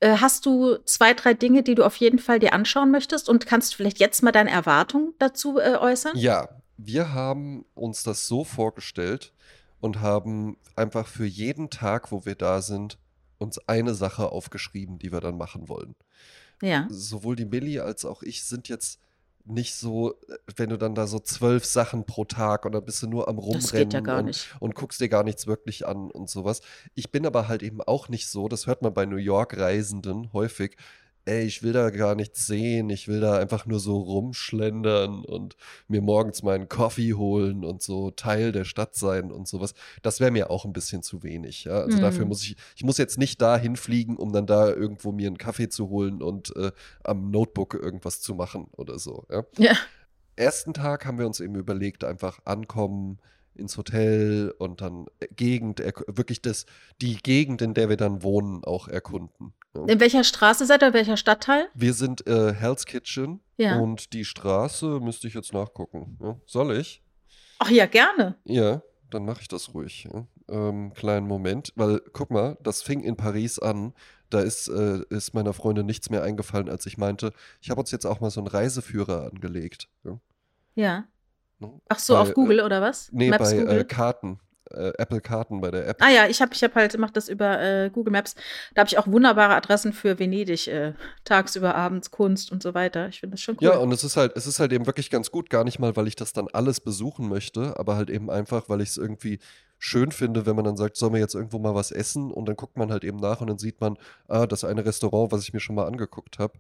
hast du zwei, drei Dinge, die du auf jeden Fall dir anschauen möchtest und kannst du vielleicht jetzt mal deine Erwartungen dazu äh, äußern? Ja, wir haben uns das so vorgestellt und haben einfach für jeden Tag, wo wir da sind, uns eine Sache aufgeschrieben, die wir dann machen wollen. Ja. Sowohl die Millie als auch ich sind jetzt nicht so, wenn du dann da so zwölf Sachen pro Tag und dann bist du nur am Rumrennen ja und, und, guckst dir gar nichts wirklich an und sowas. Ich bin aber halt eben auch nicht so, das hört man bei New York-Reisenden häufig, ey, ich will da gar nichts sehen, ich will da einfach nur so rumschlendern und mir morgens meinen Kaffee holen und so Teil der Stadt sein und sowas. Das wäre mir auch ein bisschen zu wenig. Ja? Also mhm. dafür muss ich, ich muss jetzt nicht da hinfliegen, um dann da irgendwo mir einen Kaffee zu holen und äh, am Notebook irgendwas zu machen oder so. Ja? ja. Ersten Tag haben wir uns eben überlegt, einfach ankommen, ins Hotel und dann Gegend, wirklich das, die Gegend, in der wir dann wohnen, auch erkunden. Ja. In welcher Straße seid ihr, welcher Stadtteil? Wir sind äh, Hell's Kitchen ja. und die Straße müsste ich jetzt nachgucken. Ja, soll ich? Ach ja, gerne. Ja, dann mache ich das ruhig. Ähm, kleinen Moment, weil guck mal, das fing in Paris an. Da ist, äh, ist meiner Freundin nichts mehr eingefallen, als ich meinte, ich habe uns jetzt auch mal so einen Reiseführer angelegt. Ja. Ne? Ach so, bei, auf Google äh, oder was? Nee, Maps bei Google? Äh, Karten. Äh, Apple Karten bei der App. Ah ja, ich habe ich hab halt, mache das über äh, Google Maps. Da habe ich auch wunderbare Adressen für Venedig, äh, tagsüber, abends, Kunst und so weiter. Ich finde das schon cool. Ja, und es ist halt, es ist halt eben wirklich ganz gut, gar nicht mal, weil ich das dann alles besuchen möchte, aber halt eben einfach, weil ich es irgendwie schön finde, wenn man dann sagt, sollen wir jetzt irgendwo mal was essen und dann guckt man halt eben nach und dann sieht man, ah, das eine Restaurant, was ich mir schon mal angeguckt habe,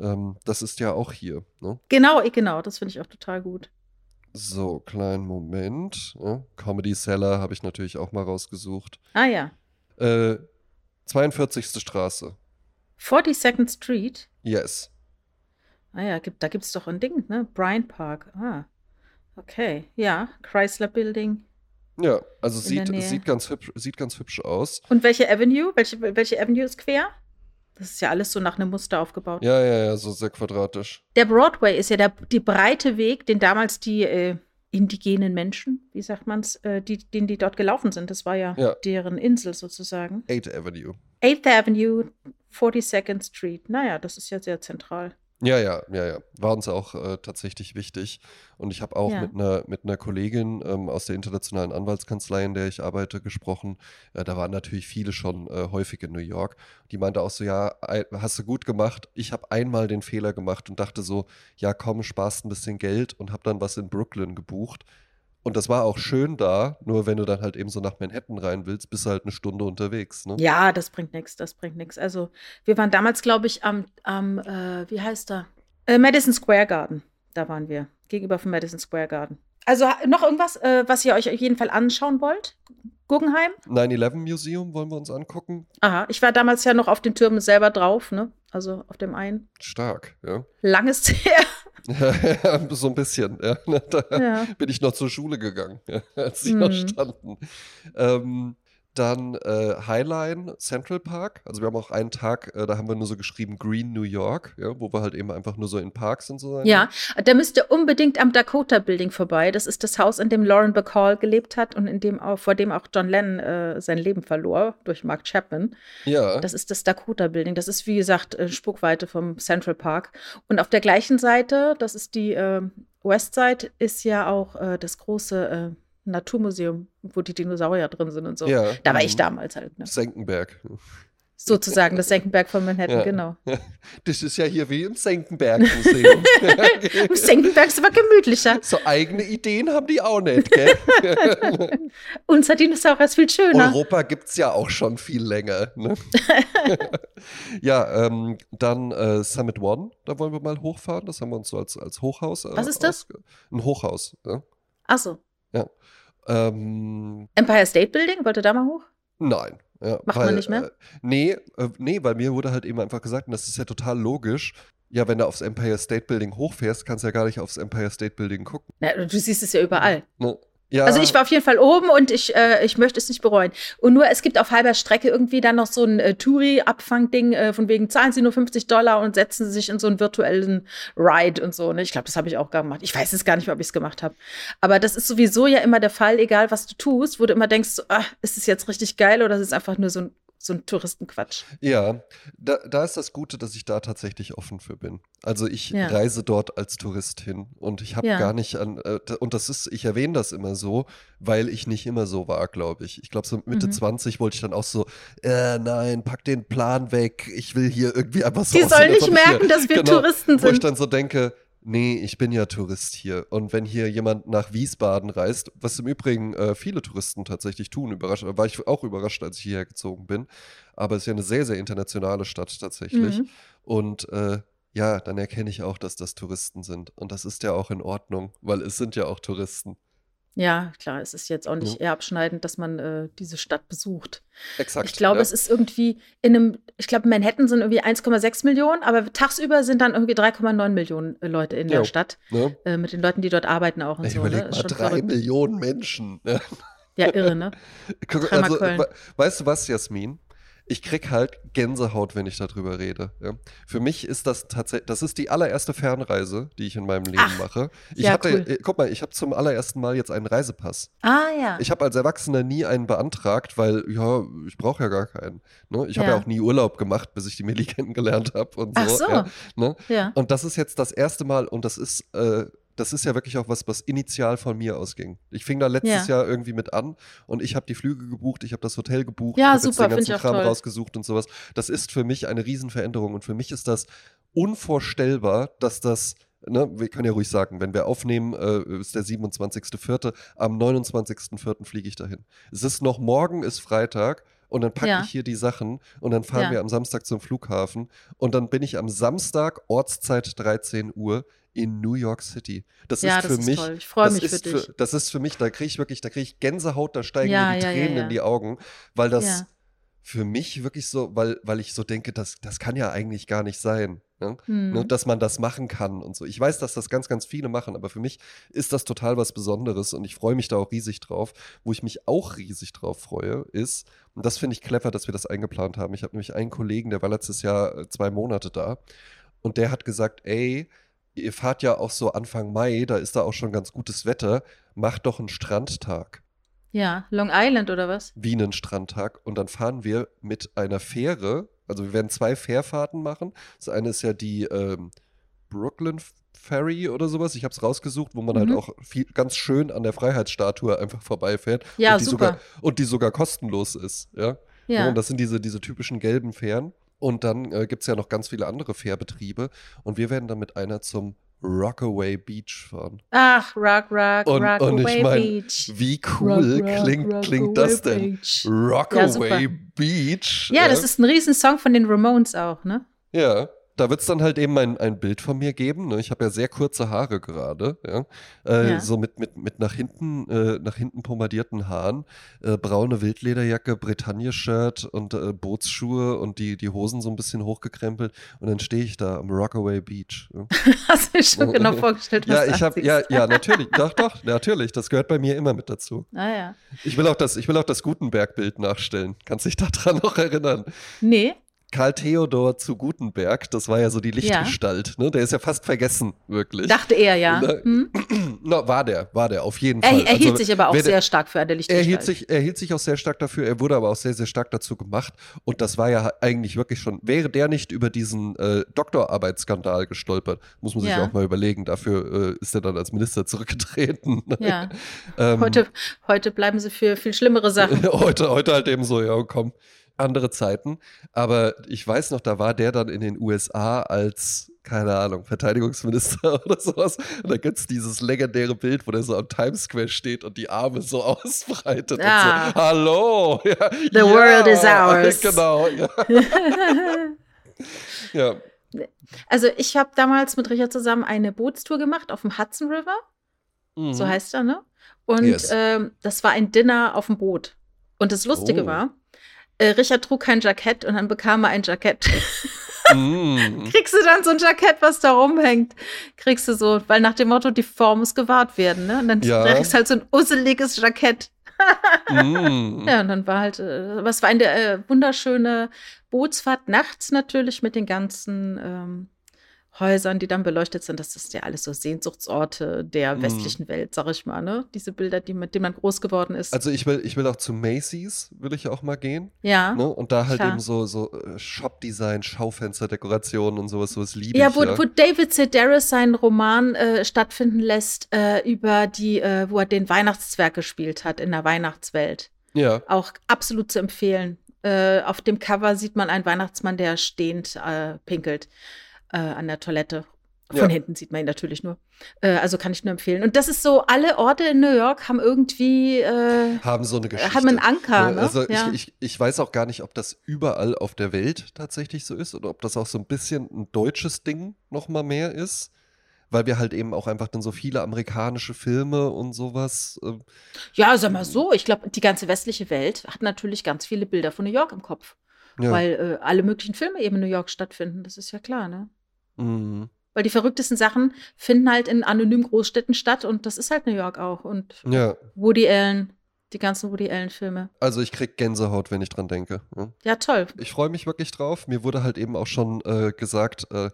ähm, das ist ja auch hier. Ne? Genau, genau, das finde ich auch total gut. So, kleinen Moment. Ja, Comedy Seller habe ich natürlich auch mal rausgesucht. Ah ja. Äh, 42. Straße. 42nd Street? Yes. Ah ja, gibt, da gibt es doch ein Ding, ne? Bryant Park. Ah. Okay, ja. Chrysler Building. Ja, also sieht, sieht, ganz hübsch, sieht ganz hübsch aus. Und welche Avenue? Welche, welche Avenue ist quer? Das ist ja alles so nach einem Muster aufgebaut. Ja, ja, ja, so sehr quadratisch. Der Broadway ist ja der die breite Weg, den damals die äh, indigenen Menschen, wie sagt man es, äh, die, den die dort gelaufen sind. Das war ja, ja. deren Insel sozusagen. 8th Avenue. 8th Avenue, 42nd Street. Naja, das ist ja sehr zentral. Ja, ja, ja, ja. War uns auch äh, tatsächlich wichtig. Und ich habe auch ja. mit einer mit einer Kollegin ähm, aus der internationalen Anwaltskanzlei, in der ich arbeite, gesprochen. Äh, da waren natürlich viele schon äh, häufig in New York. Die meinte auch so, ja, hast du gut gemacht. Ich habe einmal den Fehler gemacht und dachte so, ja, komm, sparst ein bisschen Geld und habe dann was in Brooklyn gebucht. Und das war auch schön da, nur wenn du dann halt eben so nach Manhattan rein willst, bist du halt eine Stunde unterwegs. Ne? Ja, das bringt nichts, das bringt nichts. Also wir waren damals, glaube ich, am, am äh, wie heißt er? Äh, Madison Square Garden. da waren wir. Gegenüber vom Madison Square Garden. Also noch irgendwas, äh, was ihr euch auf jeden Fall anschauen wollt? Guggenheim? 9-11 Museum wollen wir uns angucken. Aha, ich war damals ja noch auf den Türmen selber drauf, ne? Also auf dem einen. Stark, ja. Langes her. so ein bisschen, ja. Da ja. bin ich noch zur Schule gegangen, als sie hm. noch standen. Ähm, dann äh, Highline Central Park. Also wir haben auch einen Tag, äh, da haben wir nur so geschrieben Green New York, ja, wo wir halt eben einfach nur so in Parks und so sein. Ja, da müsst ihr unbedingt am Dakota Building vorbei. Das ist das Haus, in dem Lauren Bacall gelebt hat und in dem auch, vor dem auch John Lennon äh, sein Leben verlor durch Mark Chapman. Ja. Das ist das Dakota Building. Das ist, wie gesagt, äh, Spuckweite vom Central Park. Und auf der gleichen Seite, das ist die äh, Westside, ist ja auch äh, das große Naturmuseum, wo die Dinosaurier drin sind und so. Ja, da war ich mhm. damals halt. Ne? Senckenberg. Sozusagen das Senckenberg von Manhattan, ja. genau. Das ist ja hier wie im Senckenberg-Museum. Im Senckenberg ist aber gemütlicher. So eigene Ideen haben die auch nicht, gell? Unser Dinosaurier ist viel schöner. Europa gibt es ja auch schon viel länger. Ne? ja, ähm, dann äh, Summit One, da wollen wir mal hochfahren. Das haben wir uns so als, als Hochhaus. Äh, Was ist das? Ein Hochhaus. Ja? Ach so. Ja. Ähm, Empire State Building, wollt ihr da mal hoch? Nein. Ja, Macht weil, man nicht mehr? Äh, nee, äh, nee, weil mir wurde halt eben einfach gesagt, und das ist ja total logisch, ja, wenn du aufs Empire State Building hochfährst, kannst du ja gar nicht aufs Empire State Building gucken. Ja, du siehst es ja überall. Ne? Ja. Also ich war auf jeden Fall oben und ich, äh, ich möchte es nicht bereuen. Und nur es gibt auf halber Strecke irgendwie dann noch so ein äh, Touri-Abfangding, äh, von wegen zahlen Sie nur 50 Dollar und setzen Sie sich in so einen virtuellen Ride und so. Ne? Ich glaube, das habe ich auch gemacht. Ich weiß es gar nicht, ob ich es gemacht habe. Aber das ist sowieso ja immer der Fall, egal was du tust, wo du immer denkst, so, ah, ist es jetzt richtig geil oder ist es einfach nur so ein so ein Touristenquatsch. Ja, da, da ist das Gute, dass ich da tatsächlich offen für bin. Also ich ja. reise dort als Tourist hin und ich habe ja. gar nicht an, äh, und das ist, ich erwähne das immer so, weil ich nicht immer so war, glaube ich. Ich glaube, so Mitte mhm. 20 wollte ich dann auch so, äh, nein, pack den Plan weg, ich will hier irgendwie einfach so. Die sollen nicht merken, hier, dass wir genau, Touristen sind. Wo ich dann so denke, nee, ich bin ja Tourist hier. Und wenn hier jemand nach Wiesbaden reist, was im Übrigen äh, viele Touristen tatsächlich tun, überrascht, war ich auch überrascht, als ich hierher gezogen bin. Aber es ist ja eine sehr, sehr internationale Stadt tatsächlich. Mhm. Und äh, ja, dann erkenne ich auch, dass das Touristen sind. Und das ist ja auch in Ordnung, weil es sind ja auch Touristen. Ja, klar, es ist jetzt auch nicht ja. eher abschneidend, dass man äh, diese Stadt besucht. Exakt. Ich glaube, ja. es ist irgendwie in einem, ich glaube, Manhattan sind irgendwie 1,6 Millionen, aber tagsüber sind dann irgendwie 3,9 Millionen äh, Leute in ja. der Stadt. Ne? Äh, mit den Leuten, die dort arbeiten auch und ich so. Überleg ne? mal, drei verrückt. Millionen Menschen. Ja, irre, ne? also, weißt du was, Jasmin? Ich krieg halt Gänsehaut, wenn ich darüber rede. Ja. Für mich ist das tatsächlich, das ist die allererste Fernreise, die ich in meinem Leben Ach, mache. Ich hatte, cool. Äh, guck mal, ich habe zum allerersten Mal jetzt einen Reisepass. Ah ja. Ich habe als Erwachsener nie einen beantragt, weil ja, ich brauche ja gar keinen. Ne? Ich habe ja. ja. auch nie Urlaub gemacht, bis ich die Meli kennengelernt habe und so. Ach so. Ja, ne? ja. Und das ist jetzt das erste Mal und das ist äh, das ist ja wirklich auch was, was initial von mir ausging. Ich fing da letztes ja. Jahr irgendwie mit an und ich habe die Flüge gebucht, ich habe das Hotel gebucht, ja, ich habe den ganzen Kram toll. rausgesucht und sowas. Das ist für mich eine Riesenveränderung und für mich ist das unvorstellbar, dass das Ne, wir können ja ruhig sagen, wenn wir aufnehmen, äh, ist der 27.04. Am 29.04. fliege ich dahin. Es ist noch morgen, ist Freitag und dann packe ja. ich hier die Sachen und dann fahren ja. wir am Samstag zum Flughafen und dann bin ich am Samstag, Ortszeit 13 Uhr, in New York City. Das ja, ist für das mich. toll. Ich freue mich für dich. Für, das ist für mich, da kriege ich wirklich, da kriege ich Gänsehaut, da steigen mir die Tränen in die Augen, weil das für mich wirklich so, weil, weil ich so denke, das, das kann ja eigentlich gar nicht sein. Ne? Hm. Ne, dass man das machen kann und so. Ich weiß, dass das ganz, ganz viele machen, aber für mich ist das total was Besonderes und ich freue mich da auch riesig drauf. Wo ich mich auch riesig drauf freue, ist, und das finde ich clever, dass wir das eingeplant haben. Ich habe nämlich einen Kollegen, der war letztes Jahr äh, zwei Monate da und der hat gesagt, ey, ihr fahrt ja auch so Anfang Mai, da ist da auch schon ganz gutes Wetter, macht doch einen Strandtag. Ja, Long Island oder was? Wie einen Strandtag. Und dann fahren wir mit einer Fähre, also wir werden zwei Fährfahrten machen. Das eine ist ja die ähm, Brooklyn Ferry oder sowas. Ich habe es rausgesucht, wo man halt mhm. halt auch viel, ganz schön an der Freiheitsstatue einfach vorbeifährt. Ja, und die super. Sogar, und die sogar kostenlos ist. Ja. ja. Und das sind diese, diese typischen gelben Fähren. Und dann äh, gibt es ja noch ganz viele andere Fährbetriebe. Und wir werden dann mit einer zum Rockaway Beach fahren. Ach, Rock, Rock, und, Rockaway und ich mein, Beach. Wie cool rock, klingt, rock, klingt das denn? Beach. Rockaway ja, Beach. Ja, das ist ein Riesensong von den Ramones auch, ne? Ja, da wird es dann halt eben ein, ein Bild von mir geben. Ne? Ich habe ja sehr kurze Haare gerade, ja? Äh, Ja. so mit, mit, mit nach hinten, äh, nach hinten pomadierten Haaren, äh, braune Wildlederjacke, Bretagne-Shirt und äh, Bootsschuhe und die, die Hosen so ein bisschen hochgekrempelt und dann stehe ich da am Rockaway Beach. Ja? Hast du dir schon genau vorgestellt, was Ja, du ich habe, anziehst? ja, ja, natürlich, doch, doch, natürlich, das gehört bei mir immer mit dazu. Naja. Ich will auch das, ich will auch das Gutenberg-Bild nachstellen. Kannst dich daran noch erinnern? Nee. Karl Theodor zu Gutenberg, das war ja so die Lichtgestalt, ne? Der ist ja fast vergessen, wirklich. Dachte er, ja. Na, Hm? Na, war der, war der, auf jeden Er, Fall. er hielt Also, sich aber auch der- sehr stark für eine er Lichtgestalt. hielt, sich, er hielt sich auch sehr stark dafür, er wurde aber auch sehr, sehr stark dazu gemacht. Und das war ja eigentlich wirklich schon, wäre der nicht über diesen äh, Doktorarbeitsskandal gestolpert, muss man sich Ja. auch mal überlegen. Dafür äh, ist er dann als Minister zurückgetreten. Ja. ähm, Heute, heute bleiben sie für viel schlimmere Sachen. heute, heute halt eben so, ja, komm, andere Zeiten. Aber ich weiß noch, da war der dann in den USA als, keine Ahnung, Verteidigungsminister oder sowas. Und da gibt es dieses legendäre Bild, wo der so am Times Square steht und die Arme so ausbreitet. Ah. Und so, Hallo! Ja, The world is ours. Genau, ja. ja. Also ich habe damals mit Richard zusammen eine Bootstour gemacht auf dem Hudson River, Mhm. so heißt er, ne? Und Yes. ähm, das war ein Dinner auf dem Boot. Und das Lustige Oh. war, äh, Richard trug kein Jackett und dann bekam er ein Jackett. Mhm. Kriegst du dann so ein Jackett, was da rumhängt? Kriegst du so, weil nach dem Motto, die Form muss gewahrt werden, ne? Und dann Ja. kriegst du halt so ein usseliges Jackett. Mhm. Ja, und dann war halt, äh, es war eine äh, wunderschöne Bootsfahrt nachts natürlich mit den ganzen ähm, Häusern, die dann beleuchtet sind. Das ist ja alles so Sehnsuchtsorte der Mhm. westlichen Welt, sag ich mal, ne? Diese Bilder, die, mit denen man groß geworden ist. Also ich will, ich will auch zu Macy's, will ich auch mal gehen. ja. Ne? Und da halt Klar. eben so, so äh, Shop-Design, Schaufensterdekorationen und sowas, sowas liebe Ja, ich. wo, ja. wo David Sedaris seinen Roman äh, stattfinden lässt, äh, über die, äh, wo er den Weihnachtszwerg gespielt hat in der Weihnachtswelt. ja. Auch absolut zu empfehlen. Äh, auf dem Cover sieht man einen Weihnachtsmann, der stehend äh, pinkelt äh, an der Toilette. Von Ja. hinten sieht man ihn natürlich nur. Äh, also kann ich nur empfehlen. Und das ist so, alle Orte in New York haben irgendwie äh, haben so eine Geschichte. haben einen Anker. Ne? Also ja. ich, ich, ich weiß auch gar nicht, ob das überall auf der Welt tatsächlich so ist oder ob das auch so ein bisschen ein deutsches Ding noch mal mehr ist. Weil wir halt eben auch einfach dann so viele amerikanische Filme und sowas. Äh, ja, sag mal so, ich glaube, die ganze westliche Welt hat natürlich ganz viele Bilder von New York im Kopf. ja. Weil äh, alle möglichen Filme eben in New York stattfinden. Das ist ja klar, ne? Mhm. Weil die verrücktesten Sachen finden halt in anonymen Großstädten statt und das ist halt New York auch. Und ja, Woody Allen, die ganzen Woody Allen-Filme. also ich krieg Gänsehaut, wenn ich dran denke. Ja. Ja, toll. Ich freue mich wirklich drauf. Mir wurde halt eben auch schon äh, gesagt, äh,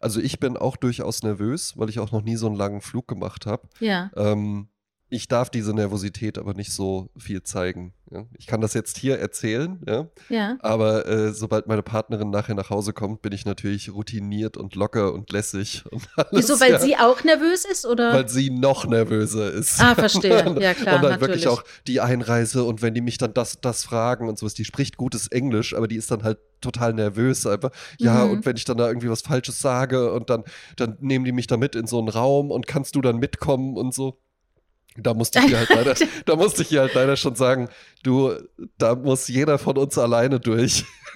also ich bin auch durchaus nervös, weil ich auch noch nie so einen langen Flug gemacht habe. Ja. Ähm, ich darf diese Nervosität aber nicht so viel zeigen. Ja? Ich kann das jetzt hier erzählen, ja? Ja. aber äh, sobald meine Partnerin nachher nach Hause kommt, bin ich natürlich routiniert und locker und lässig. Und alles, Wieso, weil ja? sie auch nervös ist, oder? Weil sie noch nervöser ist. Ah, verstehe. Ja, klar, Und dann natürlich. wirklich auch die Einreise und wenn die mich dann das, das fragen und sowas, die spricht gutes Englisch, aber die ist dann halt total nervös einfach. Ja, Mhm. und wenn ich dann da irgendwie was Falsches sage und dann, dann nehmen die mich da mit in so einen Raum und kannst du dann mitkommen und so. Da musste ich halt leider, da musste ich halt leider schon sagen, du, da muss jeder von uns alleine durch.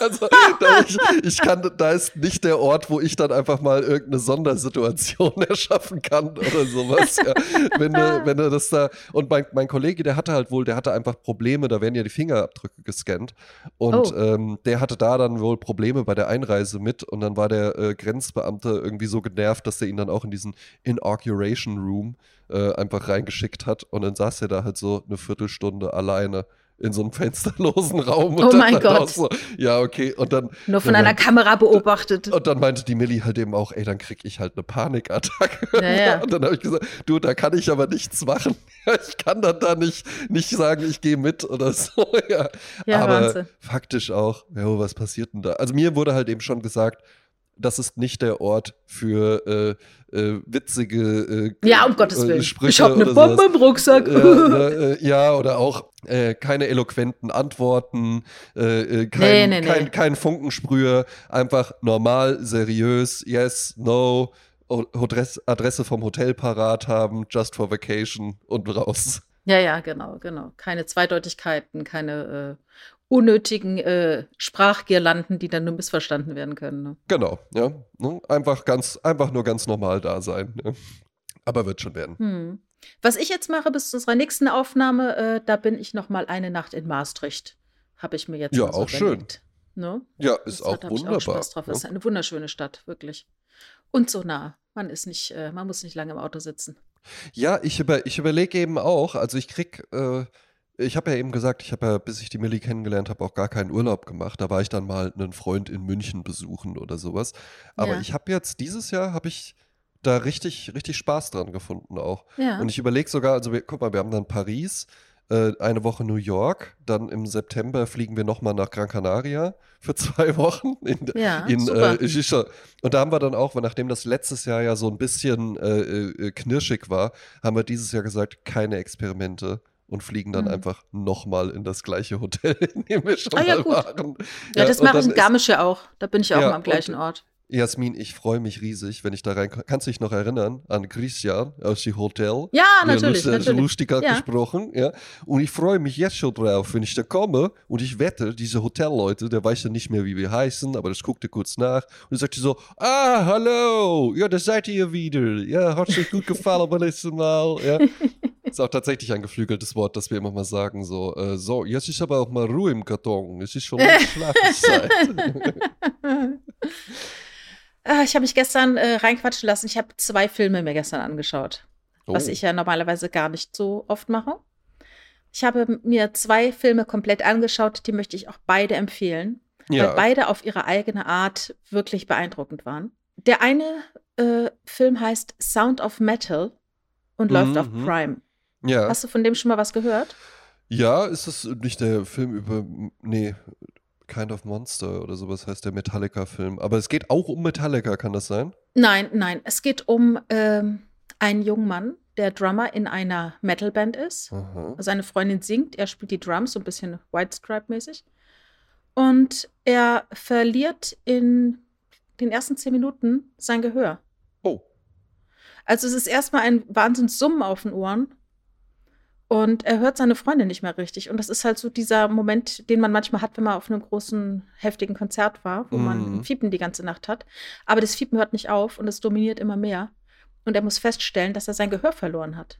also, da ich, ich kann, da ist nicht der Ort, wo ich dann einfach mal irgendeine Sondersituation erschaffen kann oder sowas. Ja. Wenn, du, wenn du das da, und mein, mein Kollege, der hatte halt wohl, der hatte einfach Probleme, da werden ja die Fingerabdrücke gescannt. Und Oh. ähm, der hatte da dann wohl Probleme bei der Einreise mit und dann war der äh, Grenzbeamte irgendwie so genervt, dass er ihn dann auch in diesen Inauguration Room äh, einfach reingeschickt hat und dann saß er da halt so eine Viertelstunde alleine in so einem fensterlosen Raum. Und Oh dann mein halt Gott. So, ja, okay. Und dann, Nur von Ja, einer. Kamera beobachtet. und dann meinte die Millie halt eben auch, ey, dann krieg ich halt eine Panikattacke. Ja, ja. Und dann habe ich gesagt, du, da kann ich aber nichts machen. Ich kann dann da nicht, nicht sagen, ich gehe mit oder so. Ja, Ja, aber Wahnsinn. faktisch auch, ja, was passiert denn da? Also mir wurde halt eben schon gesagt, das ist nicht der Ort für äh, äh, witzige äh, Ja, um Gottes äh, Willen. Sprüche ich habe eine Bombe sowas. im Rucksack. Ja, ne, äh, ja, oder auch äh, keine eloquenten Antworten, kein, Nee, nee, nee. Kein, Funkensprüher, einfach normal, seriös, yes, no, Adresse vom Hotel parat haben, just for vacation und raus. Ja, ja, genau, genau. Keine Zweideutigkeiten, keine unnötigen äh, Sprachgirlanden, die dann nur missverstanden werden können. Ne? Genau, ja. Ne? Einfach ganz, einfach nur ganz normal da sein. Ne? Aber wird schon werden. Hm. Was ich jetzt mache bis zu unserer nächsten Aufnahme, äh, da bin ich noch mal eine Nacht in Maastricht. Habe ich mir jetzt Ja, auch schön. überlegt. Ne? Ja, ist Das auch hat- hab ich wunderbar. Spaß drauf. Das ist ne? eine wunderschöne Stadt, wirklich. Und so nah. Man ist nicht, äh, man muss nicht lange im Auto sitzen. Ja, ich, über, ich überlege eben auch, also ich krieg, äh, ich habe ja eben gesagt, ich habe ja, bis ich die Millie kennengelernt habe, auch gar keinen Urlaub gemacht. Da war ich dann mal einen Freund in München besuchen oder sowas. Aber Ja. ich habe jetzt, dieses Jahr habe ich da richtig, richtig Spaß dran gefunden auch. Ja. Und ich überlege sogar, also wir, guck mal, wir haben dann Paris, äh, eine Woche New York, dann im September fliegen wir nochmal nach Gran Canaria für zwei Wochen in, Ja, in äh. Und da haben wir dann auch, weil nachdem das letztes Jahr ja so ein bisschen äh, äh, knirschig war, haben wir dieses Jahr gesagt, keine Experimente und fliegen dann Mhm. einfach nochmal in das gleiche Hotel, in dem wir schon Ah, ja, mal gut. waren. ja, das und mache ich dann in Garmisch ja auch. Da bin ich auch Ja, immer am gleichen Ort. Jasmin, ich freue mich riesig, wenn ich da rein Kannst du dich noch erinnern an Christian aus dem Hotel? Ja, natürlich, lust- natürlich. lustig hat Ja. gesprochen, ja. Und ich freue mich jetzt schon drauf, wenn ich da komme und ich wette, diese Hotelleute, der weiß ja nicht mehr, wie wir heißen, aber das guckt er kurz nach und dann sagt er so, ah, hallo, ja, da seid ihr wieder, ja, hat euch gut gefallen beim letzten Mal, ja. Ist auch tatsächlich ein geflügeltes Wort, das wir immer mal sagen, so, äh, so, jetzt ist aber auch mal Ruhe im Karton, es ist schon lange Schlafenszeit. Ah, ich habe mich gestern äh, reinquatschen lassen. Ich habe zwei Filme mir gestern angeschaut, was Oh. ich ja normalerweise gar nicht so oft mache. Ich habe mir zwei Filme komplett angeschaut, die möchte ich auch beide empfehlen, weil ja, beide auf ihre eigene Art wirklich beeindruckend waren. Der eine äh, Film heißt Sound of Metal und läuft auf Mhm. Prime. Ja. Hast du von dem schon mal was gehört? Ja, ist es nicht der Film über, nee, Kind of Monster oder sowas heißt der Metallica-Film. Aber es geht auch um Metallica, kann das sein? Nein, nein. Es geht um ähm, einen jungen Mann, der Drummer in einer Metalband ist. Aha. Seine Freundin singt, er spielt die Drums, so ein bisschen White Stripe-mäßig. Und er verliert in den ersten zehn Minuten sein Gehör. Oh. Also es ist erstmal ein Wahnsinns Summen auf den Ohren. Und er hört seine Freundin nicht mehr richtig. Und das ist halt so dieser Moment, den man manchmal hat, wenn man auf einem großen, heftigen Konzert war, wo man Mhm. Fiepen die ganze Nacht hat. Aber das Fiepen hört nicht auf und es dominiert immer mehr. Und er muss feststellen, dass er sein Gehör verloren hat.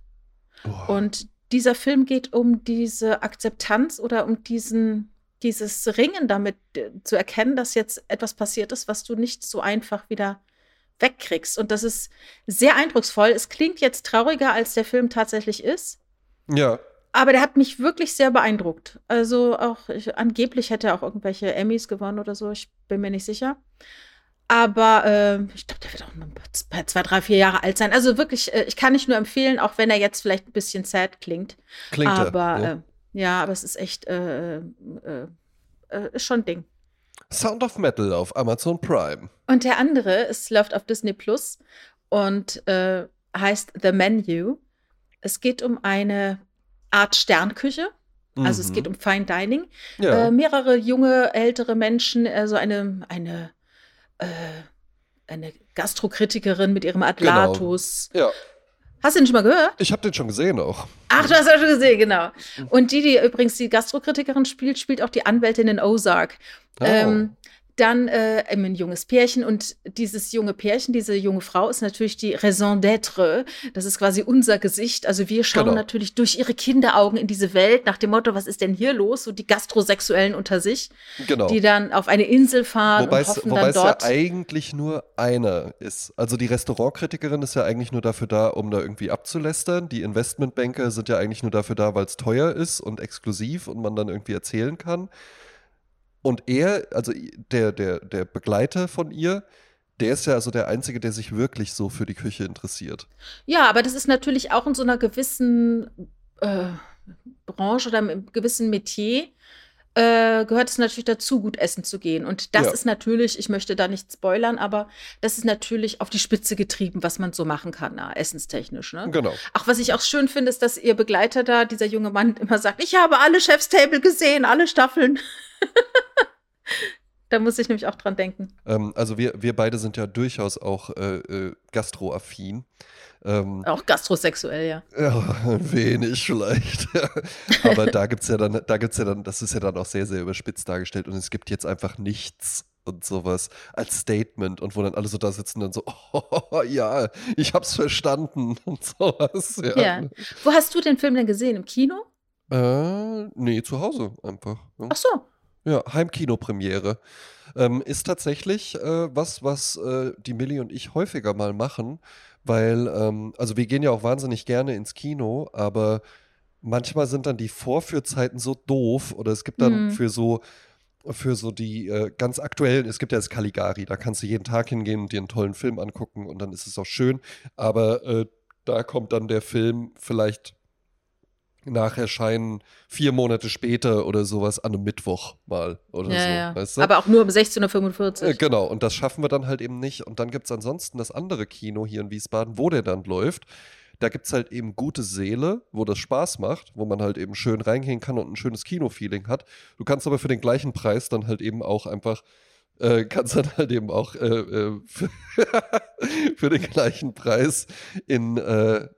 Oh. Und dieser Film geht um diese Akzeptanz oder um diesen, dieses Ringen damit äh, zu erkennen, dass jetzt etwas passiert ist, was du nicht so einfach wieder wegkriegst. Und das ist sehr eindrucksvoll. Es klingt jetzt trauriger, als der Film tatsächlich ist. Ja. Aber der hat mich wirklich sehr beeindruckt. Also auch, ich, angeblich hätte er auch irgendwelche Emmys gewonnen oder so, ich bin mir nicht sicher. Aber äh, ich glaube, der wird auch paar- zwei, drei, vier Jahre alt sein. Also wirklich, äh, ich kann nicht nur empfehlen, auch wenn er jetzt vielleicht ein bisschen sad klingt. Klingt er, aber ja. äh, ja, aber es ist echt, äh, äh, äh, ist schon ein Ding. Sound of Metal auf Amazon Prime. Und der andere, es läuft auf Disney Plus und heißt The Menu. Es geht um eine Art Sternküche. Also es Mhm. geht um Fine Dining. Ja. Äh, mehrere junge, ältere Menschen, also eine, eine, äh, eine Gastrokritikerin mit ihrem Atlatus. ja. Hast du den schon mal gehört? Ich habe den schon gesehen auch. Ach, du hast ja schon gesehen, genau. Und die, die übrigens die Gastrokritikerin spielt, spielt auch die Anwältin in Ozark. Oh. Ähm, dann äh, ein junges Pärchen und dieses junge Pärchen, diese junge Frau ist natürlich die Raison d'être. Das ist quasi unser Gesicht. Also wir schauen Genau. natürlich durch ihre Kinderaugen in diese Welt nach dem Motto, was ist denn hier los? So die Gastrosexuellen unter sich, genau. die dann auf eine Insel fahren Wobei und es, hoffen wobei dann es ja eigentlich nur einer ist. Also die Restaurantkritikerin ist ja eigentlich nur dafür da, um da irgendwie abzulästern. Die Investmentbanker sind ja eigentlich nur dafür da, weil es teuer ist und exklusiv und man dann irgendwie erzählen kann. Und er, also der, der, der Begleiter von ihr, der ist ja also der Einzige, der sich wirklich so für die Küche interessiert. Ja, aber das ist natürlich auch in so einer gewissen äh, Branche oder einem gewissen Metier äh, gehört es natürlich dazu, gut essen zu gehen. Und das Ja. ist natürlich, ich möchte da nicht spoilern, aber das ist natürlich auf die Spitze getrieben, was man so machen kann, na, essenstechnisch. Ne? Genau. Ach, was ich auch schön finde, ist, dass ihr Begleiter da, dieser junge Mann, immer sagt, ich habe alle Chef's Table gesehen, alle Staffeln. Da muss ich nämlich auch dran denken. Ähm, also wir, wir beide sind ja durchaus auch äh, äh, gastroaffin. Ähm, auch gastrosexuell, ja. Ja, wenig vielleicht. Aber da gibt es ja dann, da gibt's ja dann, das ist ja dann auch sehr, sehr überspitzt dargestellt und es gibt jetzt einfach nichts und sowas als Statement und wo dann alle so da sitzen und dann so, oh, ja, ich hab's verstanden und sowas. Ja. ja. Wo hast du den Film denn gesehen? Im Kino? Äh, nee, zu Hause einfach. Ach so. Ja, Heimkinopremiere. Ähm, ist tatsächlich äh, was, was äh, die Millie und ich häufiger mal machen, weil, ähm, also wir gehen ja auch wahnsinnig gerne ins Kino, aber manchmal sind dann die Vorführzeiten so doof oder es gibt dann mhm. für so für so die äh, ganz aktuellen, es gibt ja das Caligari, da kannst du jeden Tag hingehen und dir einen tollen Film angucken und dann ist es auch schön, aber äh, da kommt dann der Film vielleicht nach Erscheinen vier Monate später oder sowas an einem Mittwoch mal oder ja, so. Ja. Weißt du? Aber auch nur um 16.45 Uhr. Äh, genau, und das schaffen wir dann halt eben nicht. Und dann gibt es ansonsten das andere Kino hier in Wiesbaden, wo der dann läuft. Da gibt es halt eben gute Seele, wo das Spaß macht, wo man halt eben schön reingehen kann und ein schönes Kino-Feeling hat. Du kannst aber für den gleichen Preis dann halt eben auch einfach äh, kannst dann halt eben auch äh, äh für, für, den gleichen Preis in äh,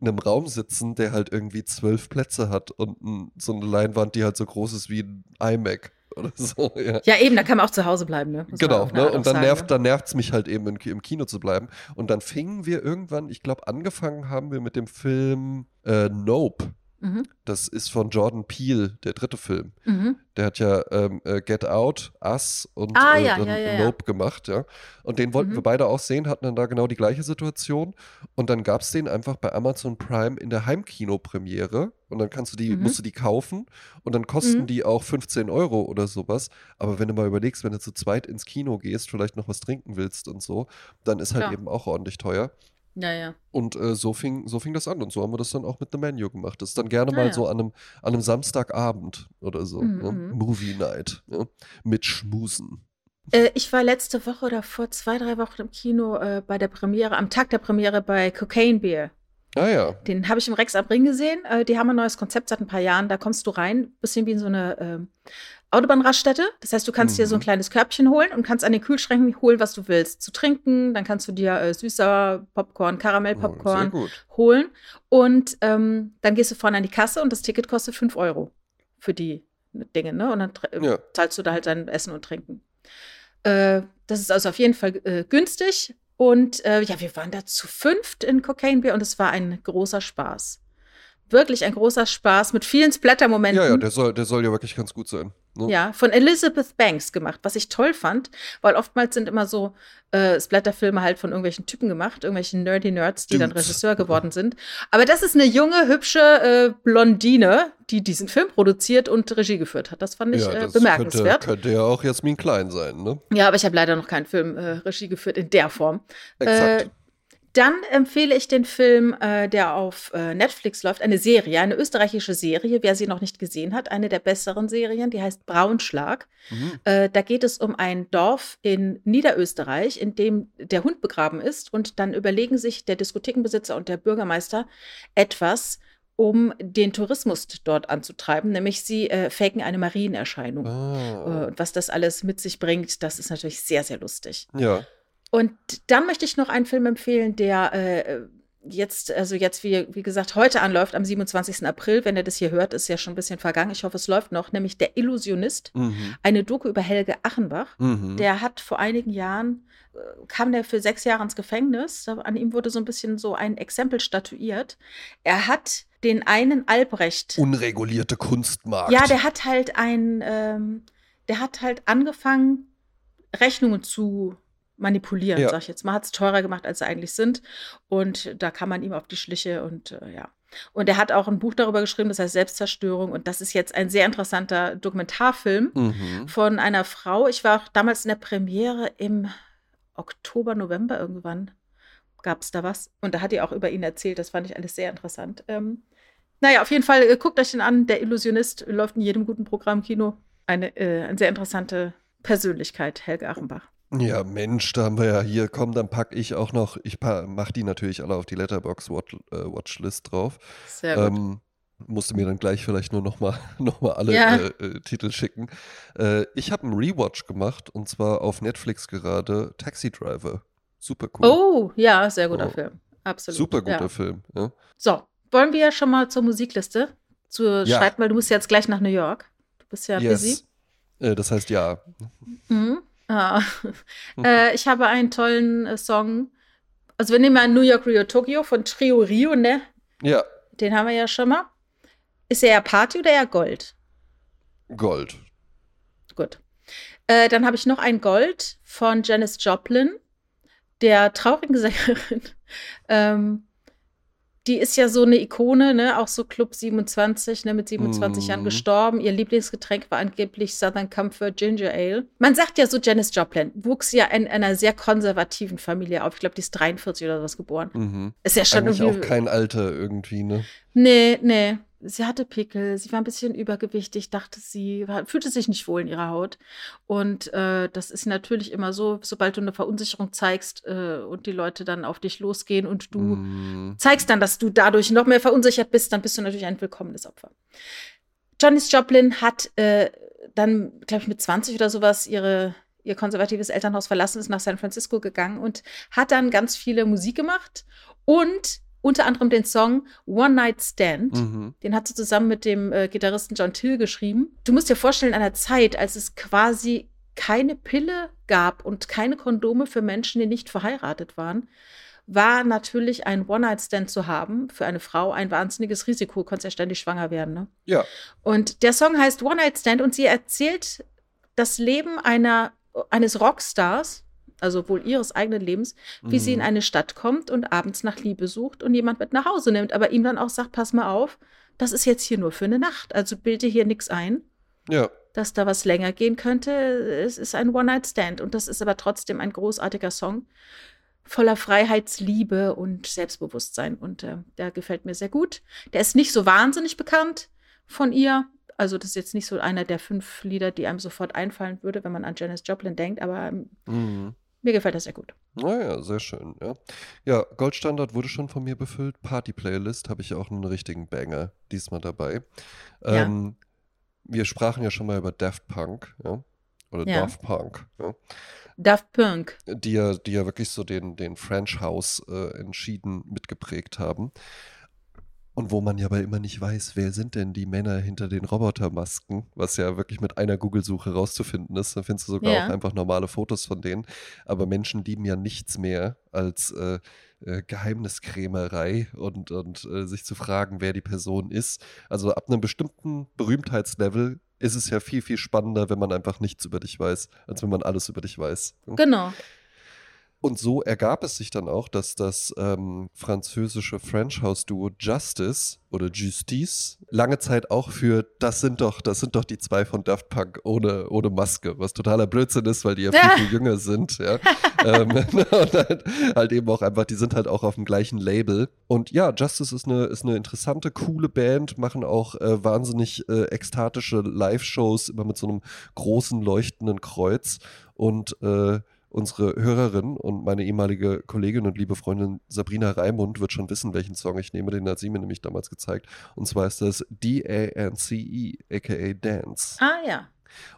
einem Raum sitzen, der halt irgendwie zwölf Plätze hat und ein, so eine Leinwand, die halt so groß ist wie ein iMac oder so. Ja, ja eben, da kann man auch zu Hause bleiben. Ne? genau, ne? und dann sagen, nervt ne? dann mich halt eben im Kino zu bleiben. Und dann fingen wir irgendwann, ich glaube, angefangen haben wir mit dem Film äh, Nope Mhm. Das ist von Jordan Peele, der dritte Film. Mhm. Der hat ja ähm, äh, Get Out, Us und ah, äh, ja, ja, ja, Nope gemacht, ja. Und den wollten mhm. wir beide auch sehen, hatten dann da genau die gleiche Situation. Und dann gab es den einfach bei Amazon Prime in der Heimkino-Premiere. Und dann kannst du die, mhm. musst du die kaufen und dann kosten mhm. die auch 15 Euro oder sowas. Aber wenn du mal überlegst, wenn du zu zweit ins Kino gehst, vielleicht noch was trinken willst und so, dann ist halt eben auch ordentlich teuer. Ja, ja. Und äh, so, fing, so fing das an. Und so haben wir das dann auch mit einem Menu gemacht. Das ist dann gerne ah, mal ja. so an einem, an einem Samstagabend oder so. Mhm. Ne? Mhm. Movie Night. Ne? Mit Schmusen. Äh, ich war letzte Woche oder vor zwei, drei Wochen im Kino äh, bei der Premiere, am Tag der Premiere bei Cocaine Beer. Ah ja. Den habe ich im Rex am Ring gesehen. Äh, die haben ein neues Konzept seit ein paar Jahren. Da kommst du rein, bisschen wie in so eine ähm, Autobahnraststätte. Das heißt, du kannst mhm. dir so ein mhm. kleines Körbchen holen und kannst an den Kühlschränken holen, was du willst. Zu trinken, dann kannst du dir äh, süßer Popcorn, Karamellpopcorn oh, holen. Und ähm, dann gehst du vorne an die Kasse und das Ticket kostet 5 Euro für die Dinge. Ne? Und dann ja. zahlst du da halt dein Essen und Trinken. Äh, das ist also auf jeden Fall äh, günstig. Und äh, ja, wir waren da zu fünft in Cocaine Beer und es war ein großer Spaß wirklich ein großer Spaß mit vielen Splatter-Momenten. Ja, ja, der soll, der soll ja wirklich ganz gut sein. Ne? Ja, von Elizabeth Banks gemacht, was ich toll fand, weil oftmals sind immer so äh, Splatter-Filme halt von irgendwelchen Typen gemacht, irgendwelchen nerdy Nerds, die Dudes. dann Regisseur geworden sind. Aber das ist eine junge, hübsche äh, Blondine, die diesen Film produziert und Regie geführt hat. Das fand ich ja, äh, das äh, bemerkenswert. Könnte, könnte ja auch Jasmin Klein sein, ne? Ja, aber ich habe leider noch keinen Film äh, Regie geführt in der Form. Exakt. Äh, dann empfehle ich den Film, äh, der auf äh, Netflix läuft, eine Serie, eine österreichische Serie, wer sie noch nicht gesehen hat, eine der besseren Serien, die heißt Braunschlag. Mhm. Äh, da geht es um ein Dorf in Niederösterreich, in dem der Hund begraben ist und dann überlegen sich der Diskothekenbesitzer und der Bürgermeister etwas, um den Tourismus dort anzutreiben, nämlich sie äh, faken eine Marienerscheinung. Oh. und was das alles mit sich bringt, das ist natürlich sehr, sehr lustig. Ja. Und dann möchte ich noch einen Film empfehlen, der äh, jetzt, also jetzt, wie, wie gesagt, heute anläuft, am 27. April. Wenn ihr das hier hört, ist ja schon ein bisschen vergangen. Ich hoffe, es läuft noch, nämlich Der Illusionist. Mhm. Eine Doku über Helge Achenbach. Mhm. Der hat vor einigen Jahren, äh, kam der für sechs Jahre ins Gefängnis. An ihm wurde so ein bisschen so ein Exempel statuiert. Er hat den einen Albrecht. Unregulierte Kunstmarkt. Ja, der hat halt ein, ähm, der hat halt angefangen, Rechnungen zu manipulieren, ja. sag ich jetzt mal, hat es teurer gemacht, als sie eigentlich sind. Und da kann man ihm auf die Schliche und äh, ja. Und er hat auch ein Buch darüber geschrieben, das heißt Selbstzerstörung. Und das ist jetzt ein sehr interessanter Dokumentarfilm mhm. von einer Frau. Ich war auch damals in der Premiere im Oktober, November irgendwann. Gab es da was? Und da hat die auch über ihn erzählt. Das fand ich alles sehr interessant. Ähm, naja, auf jeden Fall, äh, guckt euch den an. Der Illusionist läuft in jedem guten Programmkino. Eine, äh, eine sehr interessante Persönlichkeit, Helge Achenbach. Ja, Mensch, da haben wir ja hier, komm, dann packe ich auch noch, ich mache die natürlich alle auf die Letterbox Watch, äh, Watchlist drauf. Sehr gut. Ähm, Musste mir dann gleich vielleicht nur nochmal noch mal alle Ja. äh, äh, Titel schicken. Äh, ich habe einen Rewatch gemacht und zwar auf Netflix gerade Taxi Driver. Super cool. Oh, ja, sehr guter Oh. Film. Absolut. Super guter ja. Film. Ja. So, wollen wir schon mal zur Musikliste zu Ja. schreiten, weil du musst jetzt gleich nach New York. Du bist ja busy. yes. Äh, das heißt ja. Mhm. Ah. äh, ich habe einen tollen äh, Song. Also wir nehmen mal New York, Rio, Tokyo von Trio Rio, ne? Ja, Den haben wir ja schon mal. Ist er eher Party oder eher Gold? Gold. Gut. Äh, dann habe ich noch ein Gold von Janis Joplin, der traurigen Sängerin. ähm, die ist ja so eine Ikone, ne? Auch so Club 27, ne? Mit 27 Jahren Mhm. gestorben. Ihr Lieblingsgetränk war angeblich Southern Comfort Ginger Ale. Man sagt ja so, Janis Joplin wuchs ja in einer sehr konservativen Familie auf. Ich glaube, die ist 43 oder sowas geboren. Mhm. Ist ja schon Eigentlich irgendwie. auch kein Alter irgendwie, ne? Nee, nee. Sie hatte Pickel, sie war ein bisschen übergewichtig, dachte sie, war, fühlte sich nicht wohl in ihrer Haut. Und äh, das ist natürlich immer so, sobald du eine Verunsicherung zeigst äh, und die Leute dann auf dich losgehen und du Mhm. zeigst dann, dass du dadurch noch mehr verunsichert bist, dann bist du natürlich ein willkommenes Opfer. Janis Joplin hat äh, dann, glaube ich, mit 20 oder sowas ihre, ihr konservatives Elternhaus verlassen, ist nach San Francisco gegangen und hat dann ganz viele Musik gemacht und unter anderem den Song One Night Stand. Mhm. Den hat sie zusammen mit dem äh, Gitarristen John Till geschrieben. Du musst dir vorstellen, in einer Zeit, als es quasi keine Pille gab und keine Kondome für Menschen, die nicht verheiratet waren, war natürlich ein One-Night-Stand zu haben für eine Frau ein wahnsinniges Risiko. Du konntest ja ständig schwanger werden. Ne? Ja. Und der Song heißt One Night Stand und sie erzählt das Leben einer, eines Rockstars, also wohl ihres eigenen Lebens, wie sie in Mhm. eine Stadt kommt und abends nach Liebe sucht und jemand mit nach Hause nimmt, aber ihm dann auch sagt, pass mal auf, das ist jetzt hier nur für eine Nacht, also bilde hier nichts ein, Ja. dass da was länger gehen könnte. Es ist ein One-Night-Stand und das ist aber trotzdem ein großartiger Song voller Freiheitsliebe und Selbstbewusstsein und äh, der gefällt mir sehr gut. Der ist nicht so wahnsinnig bekannt von ihr. Also das ist jetzt nicht so einer der fünf Lieder, die einem sofort einfallen würde, wenn man an Janis Joplin denkt, aber ähm, Mhm. Mir gefällt das sehr gut. Naja, sehr schön, ja. Ja, Goldstandard wurde schon von mir befüllt. Party-Playlist habe ich auch einen richtigen Banger diesmal dabei. Ja. Ähm, wir sprachen ja schon mal über Daft Punk, ja. Oder Ja. Daft Punk, ja. Daft Punk. Die ja, die ja wirklich so den, den French House äh, entschieden mitgeprägt haben. Und wo man ja aber immer nicht weiß, wer sind denn die Männer hinter den Robotermasken, was ja wirklich mit einer Google-Suche rauszufinden ist. Da findest du sogar Ja. auch einfach normale Fotos von denen. Aber Menschen lieben ja nichts mehr als äh, äh, Geheimniskrämerei und, und äh, sich zu fragen, wer die Person ist. Also ab einem bestimmten Berühmtheitslevel ist es ja viel, viel spannender, wenn man einfach nichts über dich weiß, als wenn man alles über dich weiß. Genau. Und so ergab es sich dann auch, dass das ähm, französische French House Duo Justice oder Justice lange Zeit auch für das sind doch, das sind doch die zwei von Daft Punk ohne, ohne Maske, was totaler Blödsinn ist, weil die ja viel, viel jünger sind, ja. ähm, und halt, halt eben auch einfach, die sind halt auch auf dem gleichen Label. Und ja, Justice ist eine, ist eine interessante, coole Band, machen auch äh, wahnsinnig äh, ekstatische Live-Shows, immer mit so einem großen leuchtenden Kreuz. Und äh, unsere Hörerin und meine ehemalige Kollegin und liebe Freundin Sabrina Raimund wird schon wissen, welchen Song ich nehme. Den hat sie mir nämlich damals gezeigt. Und zwar ist das D-A-N-C-E, aka Dance. Ah ja.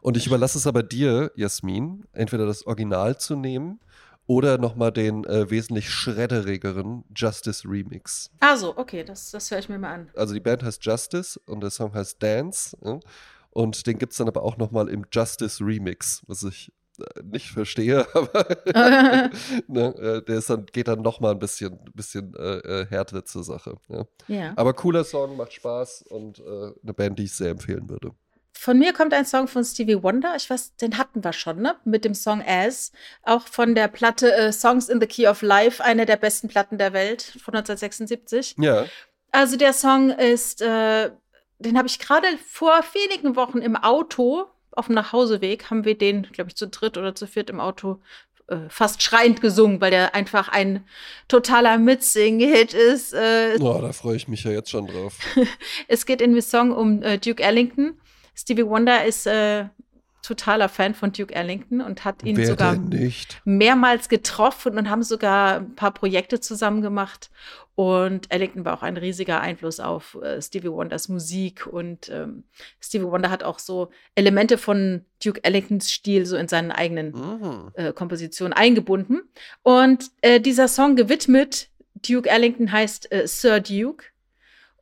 Und ich überlasse es aber dir, Jasmin, entweder das Original zu nehmen oder nochmal den äh, wesentlich schredderigeren Justice Remix. Also, okay, das, das höre ich mir mal an. Also die Band heißt Justice und der Song heißt Dance. Ja? Und den gibt es dann aber auch nochmal im Justice Remix, was ich nicht verstehe, aber ne, äh, der ist dann, geht dann nochmal ein bisschen, bisschen äh, äh, härter zur Sache. Ja? ja. Aber cooler Song, macht Spaß und äh, eine Band, die ich sehr empfehlen würde. Von mir kommt ein Song von Stevie Wonder. Ich weiß, den hatten wir schon, ne? Mit dem Song As. Auch von der Platte äh, Songs in the Key of Life, eine der besten Platten der Welt von 1976. Ja, Also der Song ist, äh, den habe ich gerade vor wenigen Wochen im Auto, auf dem Nachhauseweg, haben wir den, glaube ich, zu dritt oder zu viert im Auto äh, fast schreiend gesungen, weil der einfach ein totaler Mitsing-Hit ist. Äh, oh, da freue ich mich ja jetzt schon drauf. es geht in dem Song um äh, Duke Ellington. Stevie Wonder ist äh, totaler Fan von Duke Ellington und hat ihn Wer sogar mehrmals getroffen und haben sogar ein paar Projekte zusammen gemacht. Und Ellington war auch ein riesiger Einfluss auf äh, Stevie Wonders Musik. Und ähm, Stevie Wonder hat auch so Elemente von Duke Ellingtons Stil so in seinen eigenen Mhm. äh, Kompositionen eingebunden. Und äh, dieser Song gewidmet Duke Ellington heißt äh, Sir Duke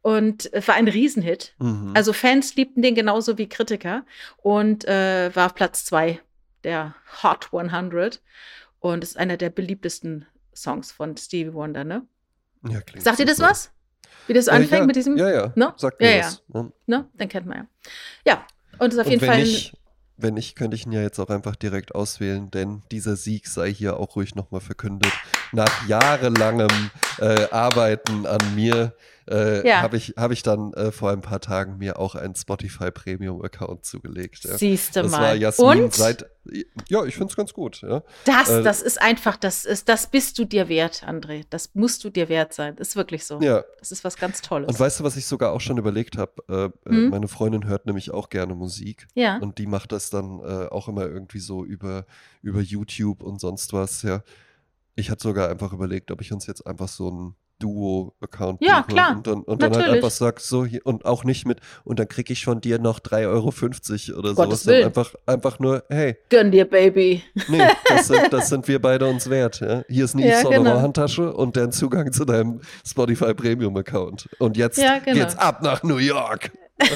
und äh, war ein Riesenhit. Mhm. Also Fans liebten den genauso wie Kritiker und äh, war auf Platz zwei der Hot 100 und ist einer der beliebtesten Songs von Stevie Wonder, ne? ja, klingt Sagt ihr das super. was? Wie das Äh, anfängt ja, mit diesem, Ja, ja. Ne? Sagt mir Ja, ja. was. Ne? Den kennt man ja. Ja, und ist auf Und jeden wenn Fall nicht, wenn nicht, könnte ich ihn ja jetzt auch einfach direkt auswählen, denn dieser Sieg sei hier auch ruhig nochmal verkündet. Nach jahrelangem äh, Arbeiten an mir äh, Ja. habe ich, hab ich dann äh, vor ein paar Tagen mir auch einen Spotify Premium Account zugelegt. Ja. siehst du Das mal. war Jasmin und seit. Ja, ich finde es ganz gut. Ja. das, äh, das ist einfach, das ist, das bist du dir wert, André. Das musst du dir wert sein. Ist wirklich so. ja. Das ist was ganz Tolles. Und weißt du, was ich sogar auch schon überlegt habe? Äh, äh, Hm? Meine Freundin hört nämlich auch gerne Musik. ja. Und die macht das dann äh, auch immer irgendwie so über, über YouTube und sonst was, ja. Ich hatte sogar einfach überlegt, ob ich uns jetzt einfach so ein Duo-Account Ja, klar. und dann, und dann halt einfach sag, so hier, und auch nicht mit, und dann kriege ich von dir noch 3,50 Euro oder Gottes sowas. Willen. einfach, einfach nur, hey, Gönn dir, Baby. nee, das sind, das sind wir beide uns wert. Ja? Hier ist eine Ja, genau. Handtasche und dein Zugang zu deinem Spotify Premium-Account. Und jetzt Ja, genau. geht's ab nach New York.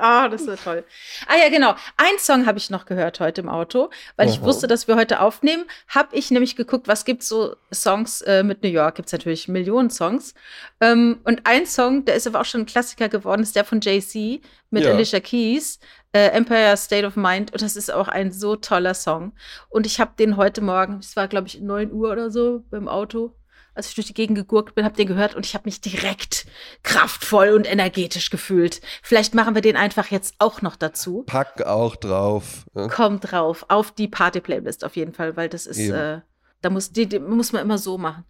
Ah, das wird toll. Ah ja, genau. Ein Song habe ich noch gehört heute im Auto, weil ich Aha. wusste, dass wir heute aufnehmen. Habe ich nämlich geguckt, was gibt so Songs äh, mit New York? Gibt es natürlich Millionen Songs. Ähm, und ein Song, der ist aber auch schon ein Klassiker geworden, ist der von Jay-Z mit Ja. Alicia Keys, äh, Empire State of Mind. Und das ist auch ein so toller Song. Und ich habe den heute Morgen, es war glaube ich 9 Uhr oder so beim Auto, als ich durch die Gegend gegurkt bin, habe den gehört und ich habe mich direkt kraftvoll und energetisch gefühlt. Vielleicht machen wir den einfach jetzt auch noch dazu. Pack auch drauf. Ja? Kommt drauf auf die Party-Playlist auf jeden Fall, weil das ist, äh, da muss, die, die muss man immer so machen.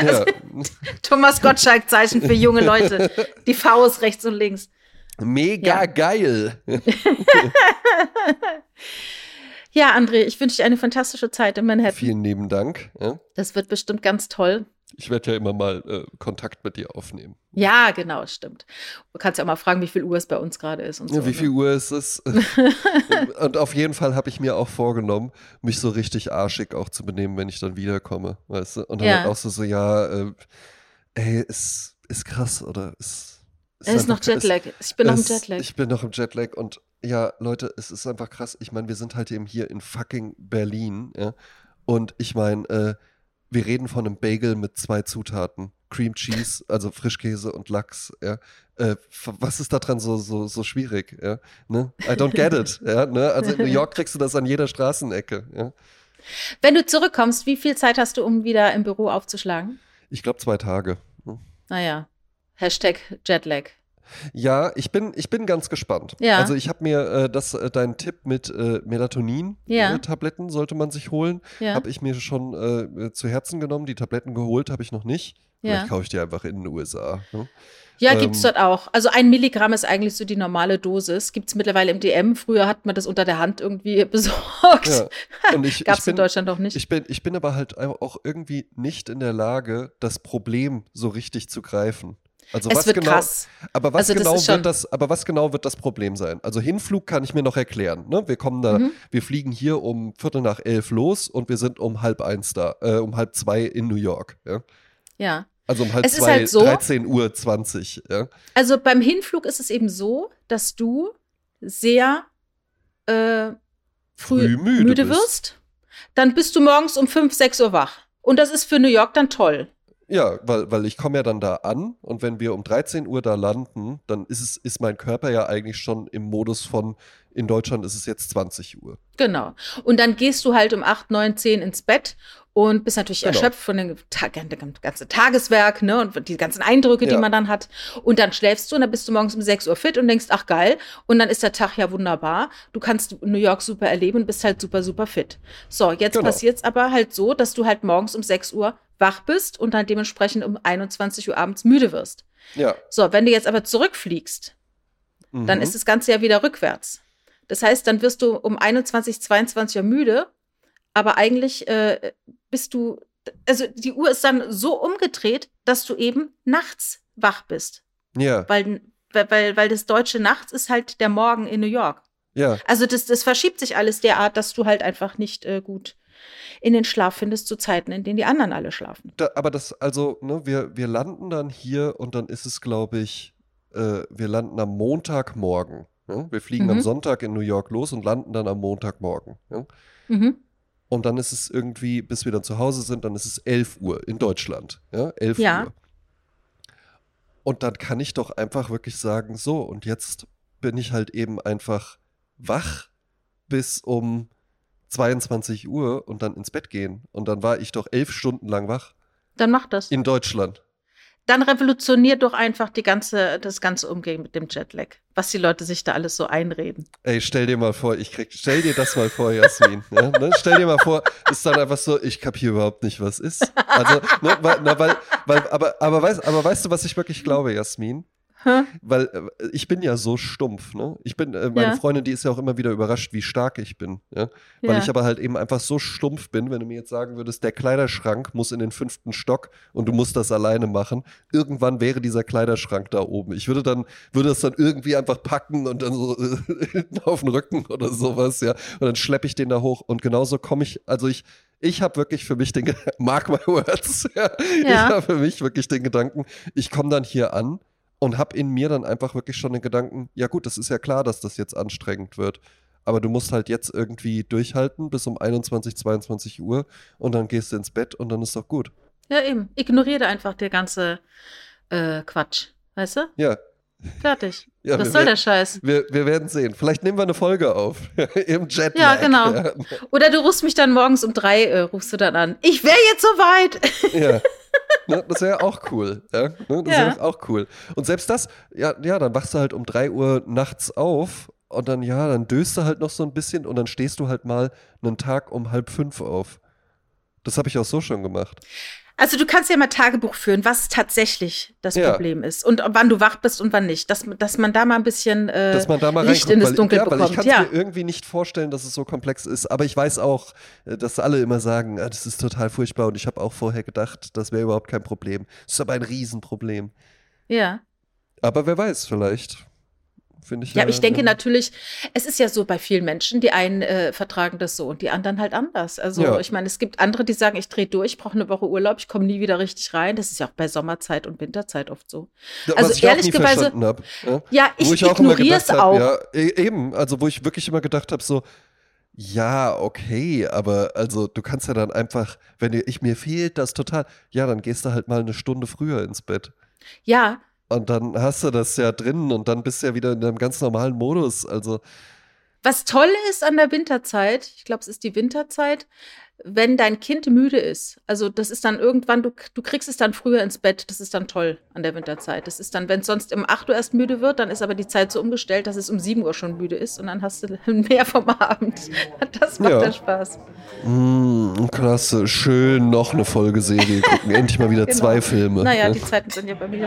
Ja. Thomas Gottschalk-Zeichen für junge Leute. Die Faust rechts und links. Mega Ja. geil. Ja, André, ich wünsche dir eine fantastische Zeit in Manhattan. Vielen lieben Dank. Ja? Das wird bestimmt ganz toll. Ich werde ja immer mal äh, Kontakt mit dir aufnehmen. Ja, genau, stimmt. Du kannst ja auch mal fragen, wie viel Uhr es bei uns gerade ist und so. Ja, wie ne? viel Uhr ist es? und auf jeden Fall habe ich mir auch vorgenommen, mich so richtig arschig auch zu benehmen, wenn ich dann wiederkomme. Weißt du? Und dann Ja. halt auch so, so ja, äh, ey, ist, ist krass oder ist. Es ist noch Jetlag. Ich bin noch im Jetlag. Ich bin noch im Jetlag und ja, Leute, es ist einfach krass. Ich meine, wir sind halt eben hier in fucking Berlin, ja. Und ich meine, äh, wir reden von einem Bagel mit zwei Zutaten. Cream Cheese, also Frischkäse und Lachs, ja. Äh, was ist da dran so, so, so schwierig, ja? Ne? I don't get it, ja, ne? Also in New York kriegst du das an jeder Straßenecke, ja. Wenn du zurückkommst, wie viel Zeit hast du, um wieder im Büro aufzuschlagen? Ich glaube zwei Tage. ne? Naja, Hashtag Jetlag. Ja, ich bin, ich bin ganz gespannt. Ja. Also ich habe mir äh, das, äh, deinen Tipp mit äh, Ja. Melatonin-Tabletten sollte man sich holen. Ja. Habe ich mir schon äh, zu Herzen genommen. Die Tabletten geholt habe ich noch nicht. Ja. Vielleicht kaufe ich die einfach in den USA. Ne? Ja, Ähm, gibt's dort auch. Also ein Milligramm ist eigentlich so die normale Dosis. Gibt's mittlerweile im DM. Früher hat man das unter der Hand irgendwie besorgt. Ja. Und ich, Gab's ich in Deutschland auch nicht. Ich bin, ich bin aber halt auch irgendwie nicht in der Lage, das Problem so richtig zu greifen. Also es was wird genau, krass. Aber was, Also genau wird das, aber was genau wird das Problem sein? Also Hinflug kann ich mir noch erklären. Ne? Wir kommen da, Mhm. wir fliegen hier um Viertel nach elf los und wir sind um halb eins da, äh, um halb zwei in New York. Ja? Ja. Also um halb Es zwei, halt so- 13 Uhr 20. Ja? Also beim Hinflug ist es eben so, dass du sehr äh, früh, Früh müde müde, wirst. Dann bist du morgens um 5, 6 Uhr wach. Und das ist für New York dann toll. Ja, weil, weil ich komme ja dann da an und wenn wir um 13 Uhr da landen, dann ist es, ist mein Körper ja eigentlich schon im Modus von, in Deutschland ist es jetzt 20 Uhr. Genau. Und dann gehst du halt um 8, 9, 10 ins Bett und bist natürlich Genau. erschöpft von dem dem ganzen Tageswerk, ne, und die ganzen Eindrücke, die Ja. man dann hat. Und dann schläfst du und dann bist du morgens um 6 Uhr fit und denkst, ach geil. Und dann ist der Tag ja wunderbar. Du kannst New York super erleben und bist halt super, super fit. So, jetzt Genau. passiert's aber halt so, dass du halt morgens um 6 Uhr wach bist und dann dementsprechend um 21 Uhr abends müde wirst. Ja. So, wenn du jetzt aber zurückfliegst, dann Mhm. ist das Ganze ja wieder rückwärts. Das heißt, dann wirst du um 21, 22 Uhr müde, aber eigentlich äh, bist du, also die Uhr ist dann so umgedreht, dass du eben nachts wach bist. Ja. Weil, weil, weil das deutsche Nachts ist halt der Morgen in New York. Ja. Also das, das verschiebt sich alles derart, dass du halt einfach nicht äh, gut in den Schlaf findest zu Zeiten, in denen die anderen alle schlafen. Da, aber das, also, ne, wir, wir landen dann hier und dann ist es, glaube ich, äh, wir landen am Montagmorgen. Ja? Wir fliegen Mhm. am Sonntag in New York los und landen dann am Montagmorgen. Ja? Mhm. Und dann ist es irgendwie, bis wir dann zu Hause sind, dann ist es 11 Uhr in Deutschland. Ja, 11 Ja. Uhr. Und dann kann ich doch einfach wirklich sagen, so, und jetzt bin ich halt eben einfach wach bis um 22 Uhr und dann ins Bett gehen. Und dann war ich doch elf Stunden lang wach Dann mach das. in Deutschland. Dann revolutioniert doch einfach die ganze, das ganze Umgehen mit dem Jetlag. Was die Leute sich da alles so einreden. Ey, stell dir mal vor, ich krieg, stell dir das mal vor, Jasmin. ja, ne? Stell dir mal vor, ist dann einfach so, ich kapiere überhaupt nicht, was ist. Also, ne, weil, na, weil, weil, aber, aber, weißt, aber weißt du, was ich wirklich glaube, Jasmin? Weil äh, ich bin ja so stumpf, ne? Ich bin, äh, meine Ja. Freundin, die ist ja auch immer wieder überrascht, wie stark ich bin, ja? Weil Ja. ich aber halt eben einfach so stumpf bin, wenn du mir jetzt sagen würdest, der Kleiderschrank muss in den fünften Stock und du musst das alleine machen. Irgendwann wäre dieser Kleiderschrank da oben. Ich würde dann, würde das dann irgendwie einfach packen und dann so äh, hinten auf den Rücken oder sowas, ja. Und dann schleppe ich den da hoch und genauso komme ich, also ich, ich habe wirklich für mich den, mark my words, ja. Ich Ja. habe für mich wirklich den Gedanken, ich komme dann hier an und habe in mir dann einfach wirklich schon den Gedanken, ja gut, das ist ja klar, dass das jetzt anstrengend wird. Aber du musst halt jetzt irgendwie durchhalten bis um 21, 22 Uhr und dann gehst du ins Bett und dann ist doch gut. Ja, eben. Ignoriere einfach der ganze äh, Quatsch. Weißt du? Ja, Fertig. Ja, Was wir- soll der Scheiß? wir, wir werden sehen. Vielleicht nehmen wir eine Folge auf im Jetlag. Ja, genau. Oder du rufst mich dann morgens um drei, äh, rufst du dann an. Ich wäre jetzt soweit. Ja. Ne, das wäre auch cool. Ja, ne, das wäre auch cool. Und selbst das, ja, ja, dann wachst du halt um 3 Uhr nachts auf und dann, ja, dann döst du halt noch so ein bisschen und dann stehst du halt mal einen Tag um halb fünf auf. Das habe ich auch so schon gemacht. Also du kannst ja mal Tagebuch führen, was tatsächlich das Ja. Problem ist und wann du wach bist und wann nicht. Dass, dass man da mal ein bisschen äh, Dass man da mal Licht in das weil, Dunkel ja, weil ich bekommt. kann es Ja. mir irgendwie nicht vorstellen, dass es so komplex ist. Aber ich weiß auch, äh, dass alle immer sagen, ah, das ist total furchtbar und ich habe auch vorher gedacht, das wäre überhaupt kein Problem. Das ist aber ein Riesenproblem. ja. Aber wer weiß, vielleicht. Finde ich Ja, aber ich denke ja, natürlich, es ist ja so bei vielen Menschen, die einen äh, vertragen das so und die anderen halt anders. Also Ja. ich meine, es gibt andere, die sagen, ich drehe durch, ich brauche eine Woche Urlaub, ich komme nie wieder richtig rein. Das ist ja auch bei Sommerzeit und Winterzeit oft so. Also ich auch nie ehrlicherweise- verstanden habe. Ja? Ja, ich ich ignoriere es auch. habe, ja, e- eben, also wo ich wirklich immer gedacht habe, so, ja, okay, aber also du kannst ja dann einfach, wenn ich mir fehlt das total, ja, dann gehst du halt mal eine Stunde früher ins Bett. Ja, Und dann hast du das ja drin und dann bist du ja wieder in einem ganz normalen Modus. Also, Was toll ist an der Winterzeit, ich glaube, es ist die Winterzeit, wenn dein Kind müde ist. Also das ist dann irgendwann, du, du kriegst es dann früher ins Bett. Das ist dann toll an der Winterzeit. Das ist dann, wenn es sonst um 8 Uhr erst müde wird, dann ist aber die Zeit so umgestellt, dass es um 7 Uhr schon müde ist und dann hast du mehr vom Abend. Das macht Ja. dann Spaß. mm, klasse, schön noch eine Folge Serie gucken. Endlich mal wieder Genau. zwei Filme. Naja, die Zeiten sind ja bei mir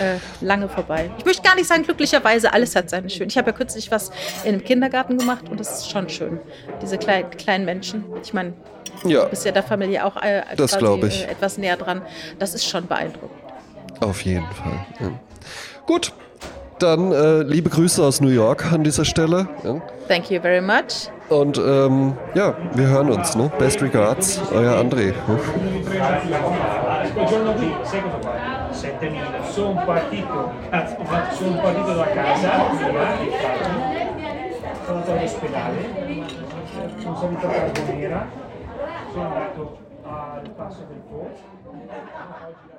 äh, lange vorbei. Ich möchte gar nicht sagen, glücklicherweise, alles hat seine schön. Ich habe ja kürzlich was in einem Kindergarten gemacht und das ist schon schön. Diese kleinen, kleinen Menschen. Ich meine, ja, du bist ja der Familie auch äh, Das quasi, ich. Äh, etwas näher dran. Das ist schon beeindruckend. auf jeden Fall. Ja. Gut, dann äh, liebe Grüße aus New York an dieser Stelle. Ja. Thank you very much. Und ähm, ja, wir hören uns. Ne? Best regards, euer André. Ne? sono andato al passo del Po.